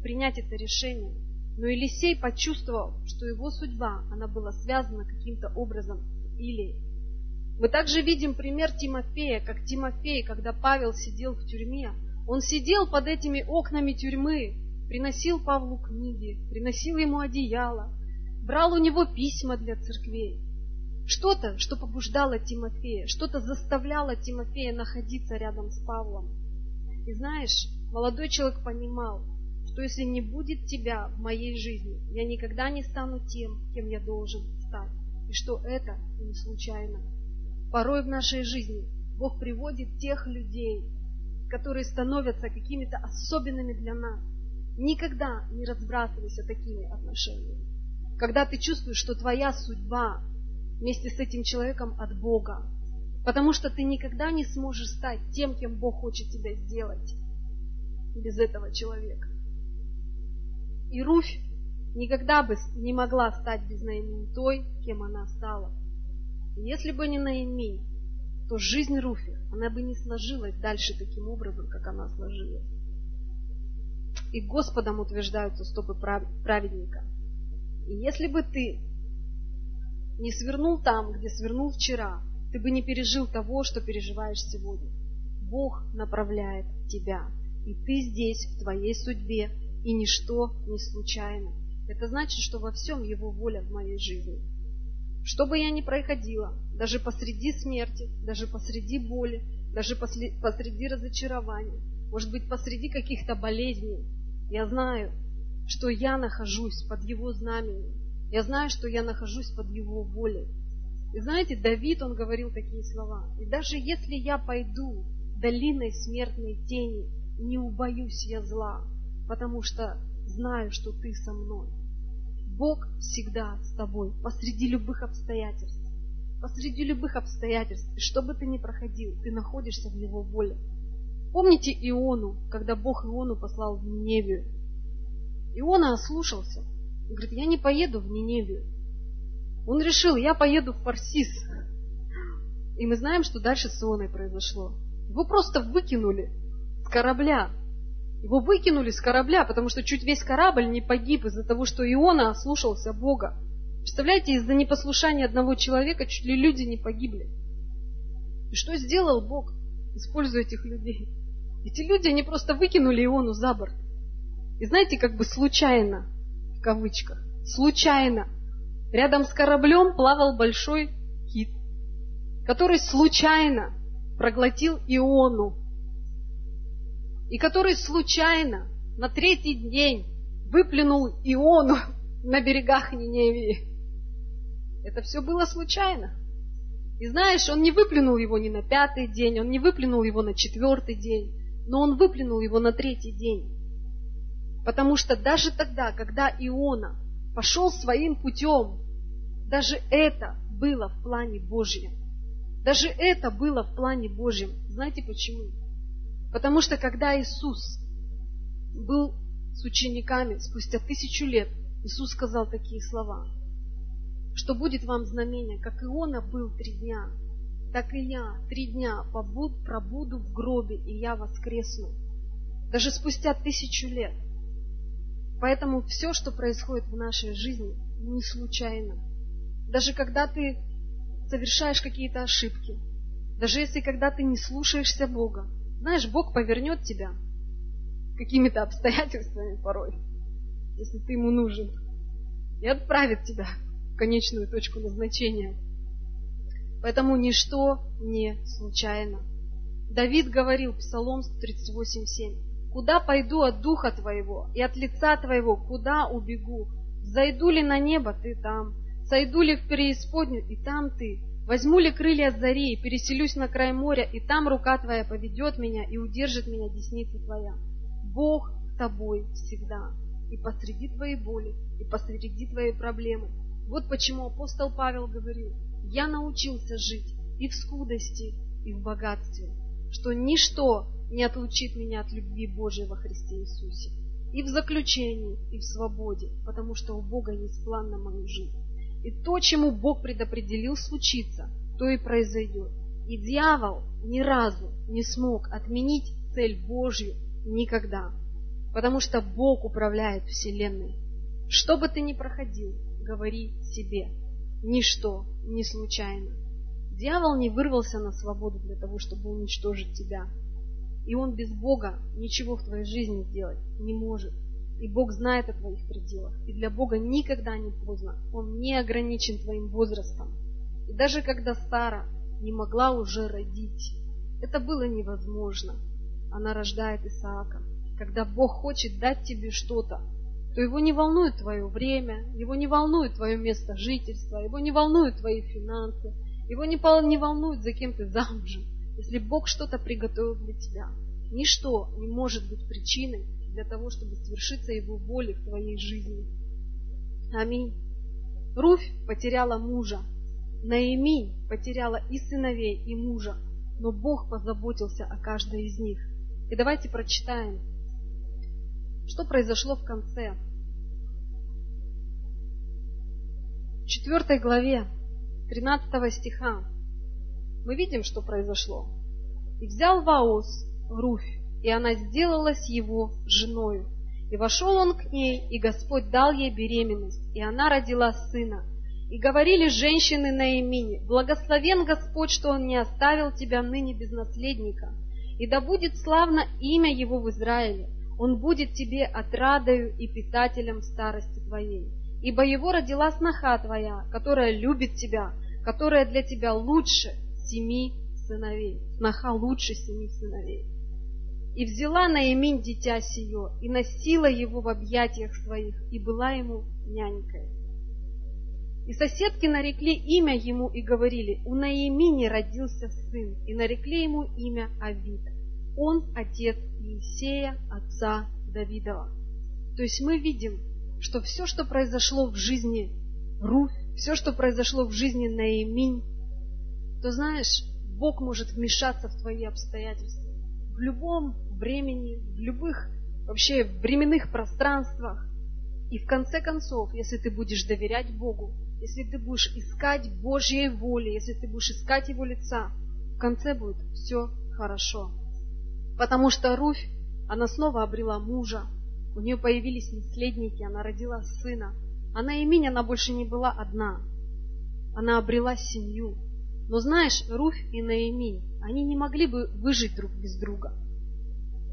принять это решение. Но Елисей почувствовал, что его судьба, она была связана каким-то образом с Илией. Мы также видим пример Тимофея, как Тимофей, когда Павел сидел в тюрьме, он сидел под этими окнами тюрьмы, приносил Павлу книги, приносил ему одеяло, брал у него письма для церквей. Что-то, что побуждало Тимофея, что-то заставляло Тимофея находиться рядом с Павлом. И знаешь, молодой человек понимал, что если не будет тебя в моей жизни, я никогда не стану тем, кем я должен стать. И что это не случайно. Порой в нашей жизни Бог приводит тех людей, которые становятся какими-то особенными для нас. Никогда не разбрасывайся такими отношениями. Когда ты чувствуешь, что твоя судьба вместе с этим человеком от Бога, потому что ты никогда не сможешь стать тем, кем Бог хочет тебя сделать без этого человека. И Руфь никогда бы не могла стать без той, кем она стала. Если бы не Наимень, то жизнь Руфи, она бы не сложилась дальше таким образом, как она сложилась. И Господом утверждаются стопы праведника. И если бы ты не свернул там, где свернул вчера, ты бы не пережил того, что переживаешь сегодня. Бог направляет тебя, и ты здесь, в твоей судьбе, и ничто не случайно. Это значит, что во всем Его воля в моей жизни. Что бы я ни проходила, даже посреди смерти, даже посреди боли, даже посреди разочарования, может быть, посреди каких-то болезней, я знаю, что я нахожусь под Его знаменем. Я знаю, что я нахожусь под Его волей. И знаете, Давид, он говорил такие слова. И даже если я пойду долиной смертной тени, не убоюсь я зла, потому что знаю, что ты со мной. Бог всегда с тобой, посреди любых обстоятельств. Посреди любых обстоятельств, и что бы ты ни проходил, ты находишься в Его воле. Помните Иону, когда Бог Иону послал в Ниневию? Иона ослушался. Он говорит, я не поеду в Ниневию. Он решил, я поеду в Парсис. И мы знаем, что дальше с Ионой произошло. Его просто выкинули с корабля. Его выкинули с корабля, потому что чуть весь корабль не погиб из-за того, что Иона ослушался Бога. Представляете, из-за непослушания одного человека чуть ли люди не погибли. И что сделал Бог, используя этих людей? Эти люди, они просто выкинули Иону за борт. И знаете, как бы случайно, в кавычках, случайно, рядом с кораблем плавал большой кит, который случайно проглотил Иону и который случайно на третий день выплюнул Иону на берегах Ниневии. Это все было случайно. И знаешь, он не выплюнул его ни на пятый день, он не выплюнул его на четвертый день, но он выплюнул его на третий день. Потому что даже тогда, когда Иона пошел своим путем, даже это было в плане Божьем. Даже это было в плане Божьем. Знаете почему? Потому что когда Иисус был с учениками спустя тысячу лет, Иисус сказал такие слова, что будет вам знамение, как Иона был три дня, так и я три дня побуд, пробуду в гробе, и я воскресну. Даже спустя тысячу лет. Поэтому все, что происходит в нашей жизни, не случайно. Даже когда ты совершаешь какие-то ошибки, даже если когда ты не слушаешься Бога, знаешь, Бог повернет тебя какими-то обстоятельствами порой, если ты ему нужен, и отправит тебя в конечную точку назначения. Поэтому ничто не случайно. Давид говорил, Псалом 38.7, «Куда пойду от духа твоего, и от лица твоего, куда убегу? Зайду ли на небо, ты там, сойду ли в преисподнюю, и там ты, возьму ли крылья зари, переселюсь на край моря, и там рука твоя поведет меня, и удержит меня десница твоя. Бог с тобой всегда, и посреди твоей боли, и посреди твоей проблемы. Вот почему апостол Павел говорил, я научился жить и в скудости, и в богатстве, что ничто не отлучит меня от любви Божией во Христе Иисусе. И в заключении, и в свободе, потому что у Бога есть план на мою жизнь. И то, чему Бог предопределил случиться, то и произойдет. И дьявол ни разу не смог отменить цель Божью никогда, потому что Бог управляет Вселенной. Что бы ты ни проходил, говори себе, ничто не случайно. Дьявол не вырвался на свободу для того, чтобы уничтожить тебя. И он без Бога ничего в твоей жизни сделать не может. И Бог знает о твоих пределах. И для Бога никогда не поздно. Он не ограничен твоим возрастом. И даже когда Сара не могла уже родить, это было невозможно. Она рождает Исаака. Когда Бог хочет дать тебе что-то, то его не волнует твое время, его не волнует твое место жительства, его не волнуют твои финансы, его не, не волнует, за кем ты замужем. Если Бог что-то приготовил для тебя, ничто не может быть причиной для того, чтобы свершиться Его воли в твоей жизни. Аминь. Руфь потеряла мужа, Наиминь потеряла и сыновей, и мужа, но Бог позаботился о каждой из них. И давайте прочитаем, что произошло в конце В четвертой главе 13 стиха мы видим, что произошло. «И взял Ваос Руфь, и она сделалась его женою. И вошел он к ней, и Господь дал ей беременность, и она родила сына. И говорили женщины на имени, «Благословен Господь, что Он не оставил тебя ныне без наследника, и да будет славно имя Его в Израиле. Он будет тебе отрадою и питателем старости твоей» ибо его родила сноха твоя, которая любит тебя, которая для тебя лучше семи сыновей. Сноха лучше семи сыновей. И взяла Наиминь дитя сие, и носила его в объятиях своих, и была ему нянькой. И соседки нарекли имя ему и говорили, у Наимини родился сын, и нарекли ему имя Авид. Он отец Иисея, отца Давидова. То есть мы видим, что все, что произошло в жизни Руфь, все, что произошло в жизни Наиминь, то знаешь, Бог может вмешаться в твои обстоятельства в любом времени, в любых вообще временных пространствах. И в конце концов, если ты будешь доверять Богу, если ты будешь искать Божьей воли, если ты будешь искать Его лица, в конце будет все хорошо. Потому что Руфь, она снова обрела мужа, у нее появились наследники, она родила сына. Она имень, она больше не была одна. Она обрела семью. Но знаешь, Руфь и Наиминь, они не могли бы выжить друг без друга.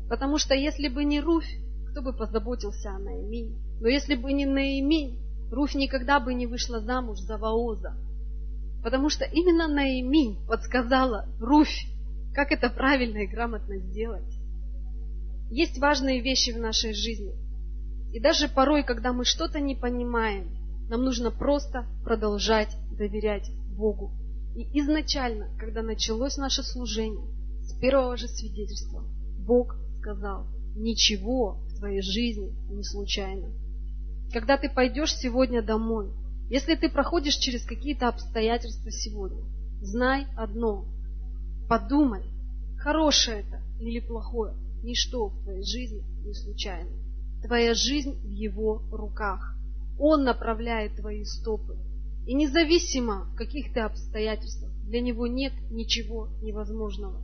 Потому что если бы не Руфь, кто бы позаботился о Наиминь? Но если бы не Наиминь, Руфь никогда бы не вышла замуж за Ваоза. Потому что именно Наиминь подсказала Руфь, как это правильно и грамотно сделать. Есть важные вещи в нашей жизни. И даже порой, когда мы что-то не понимаем, нам нужно просто продолжать доверять Богу. И изначально, когда началось наше служение, с первого же свидетельства, Бог сказал, ничего в твоей жизни не случайно. Когда ты пойдешь сегодня домой, если ты проходишь через какие-то обстоятельства сегодня, знай одно, подумай, хорошее это или плохое, Ничто в твоей жизни не случайно. Твоя жизнь в Его руках. Он направляет твои стопы. И независимо, в каких ты обстоятельствах, для Него нет ничего невозможного.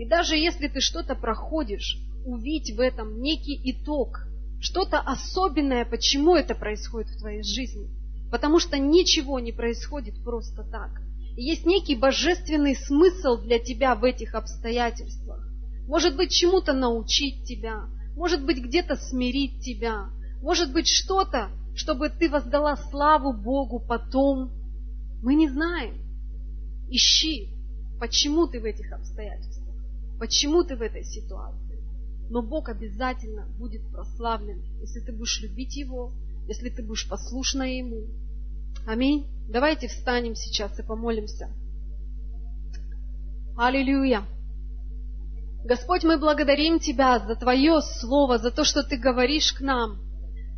И даже если ты что-то проходишь, увидь в этом некий итог, что-то особенное, почему это происходит в твоей жизни. Потому что ничего не происходит просто так. И есть некий божественный смысл для тебя в этих обстоятельствах. Может быть, чему-то научить тебя, может быть, где-то смирить тебя, может быть, что-то, чтобы ты воздала славу Богу потом. Мы не знаем. Ищи, почему ты в этих обстоятельствах. Почему ты в этой ситуации? Но Бог обязательно будет прославлен, если ты будешь любить Его, если ты будешь послушна Ему. Аминь. Давайте встанем сейчас и помолимся. Аллилуйя. Господь, мы благодарим Тебя за Твое Слово, за то, что Ты говоришь к нам,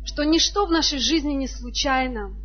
что ничто в нашей жизни не случайно,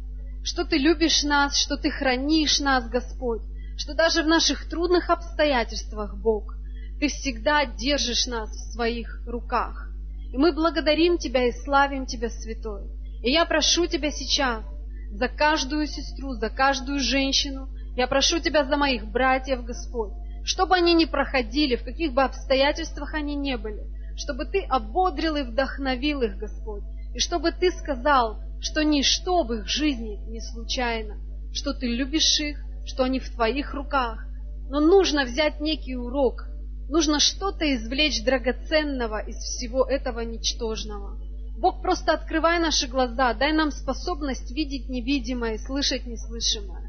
что Ты любишь нас, что Ты хранишь нас, Господь, что даже в наших трудных обстоятельствах, Бог, ты всегда держишь нас в своих руках. И мы благодарим Тебя и славим Тебя, Святой. И я прошу Тебя сейчас за каждую сестру, за каждую женщину. Я прошу Тебя за моих братьев, Господь, чтобы они не проходили, в каких бы обстоятельствах они не были, чтобы Ты ободрил и вдохновил их, Господь, и чтобы Ты сказал, что ничто в их жизни не случайно, что Ты любишь их, что они в Твоих руках. Но нужно взять некий урок Нужно что-то извлечь драгоценного из всего этого ничтожного. Бог, просто открывай наши глаза, дай нам способность видеть невидимое и слышать неслышимое.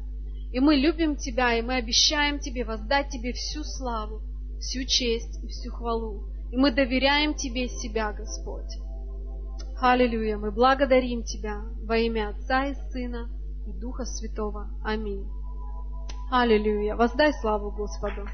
И мы любим Тебя, и мы обещаем Тебе воздать Тебе всю славу, всю честь и всю хвалу. И мы доверяем Тебе себя, Господь. Аллилуйя! Мы благодарим Тебя во имя Отца и Сына и Духа Святого. Аминь. Аллилуйя! Воздай славу Господу.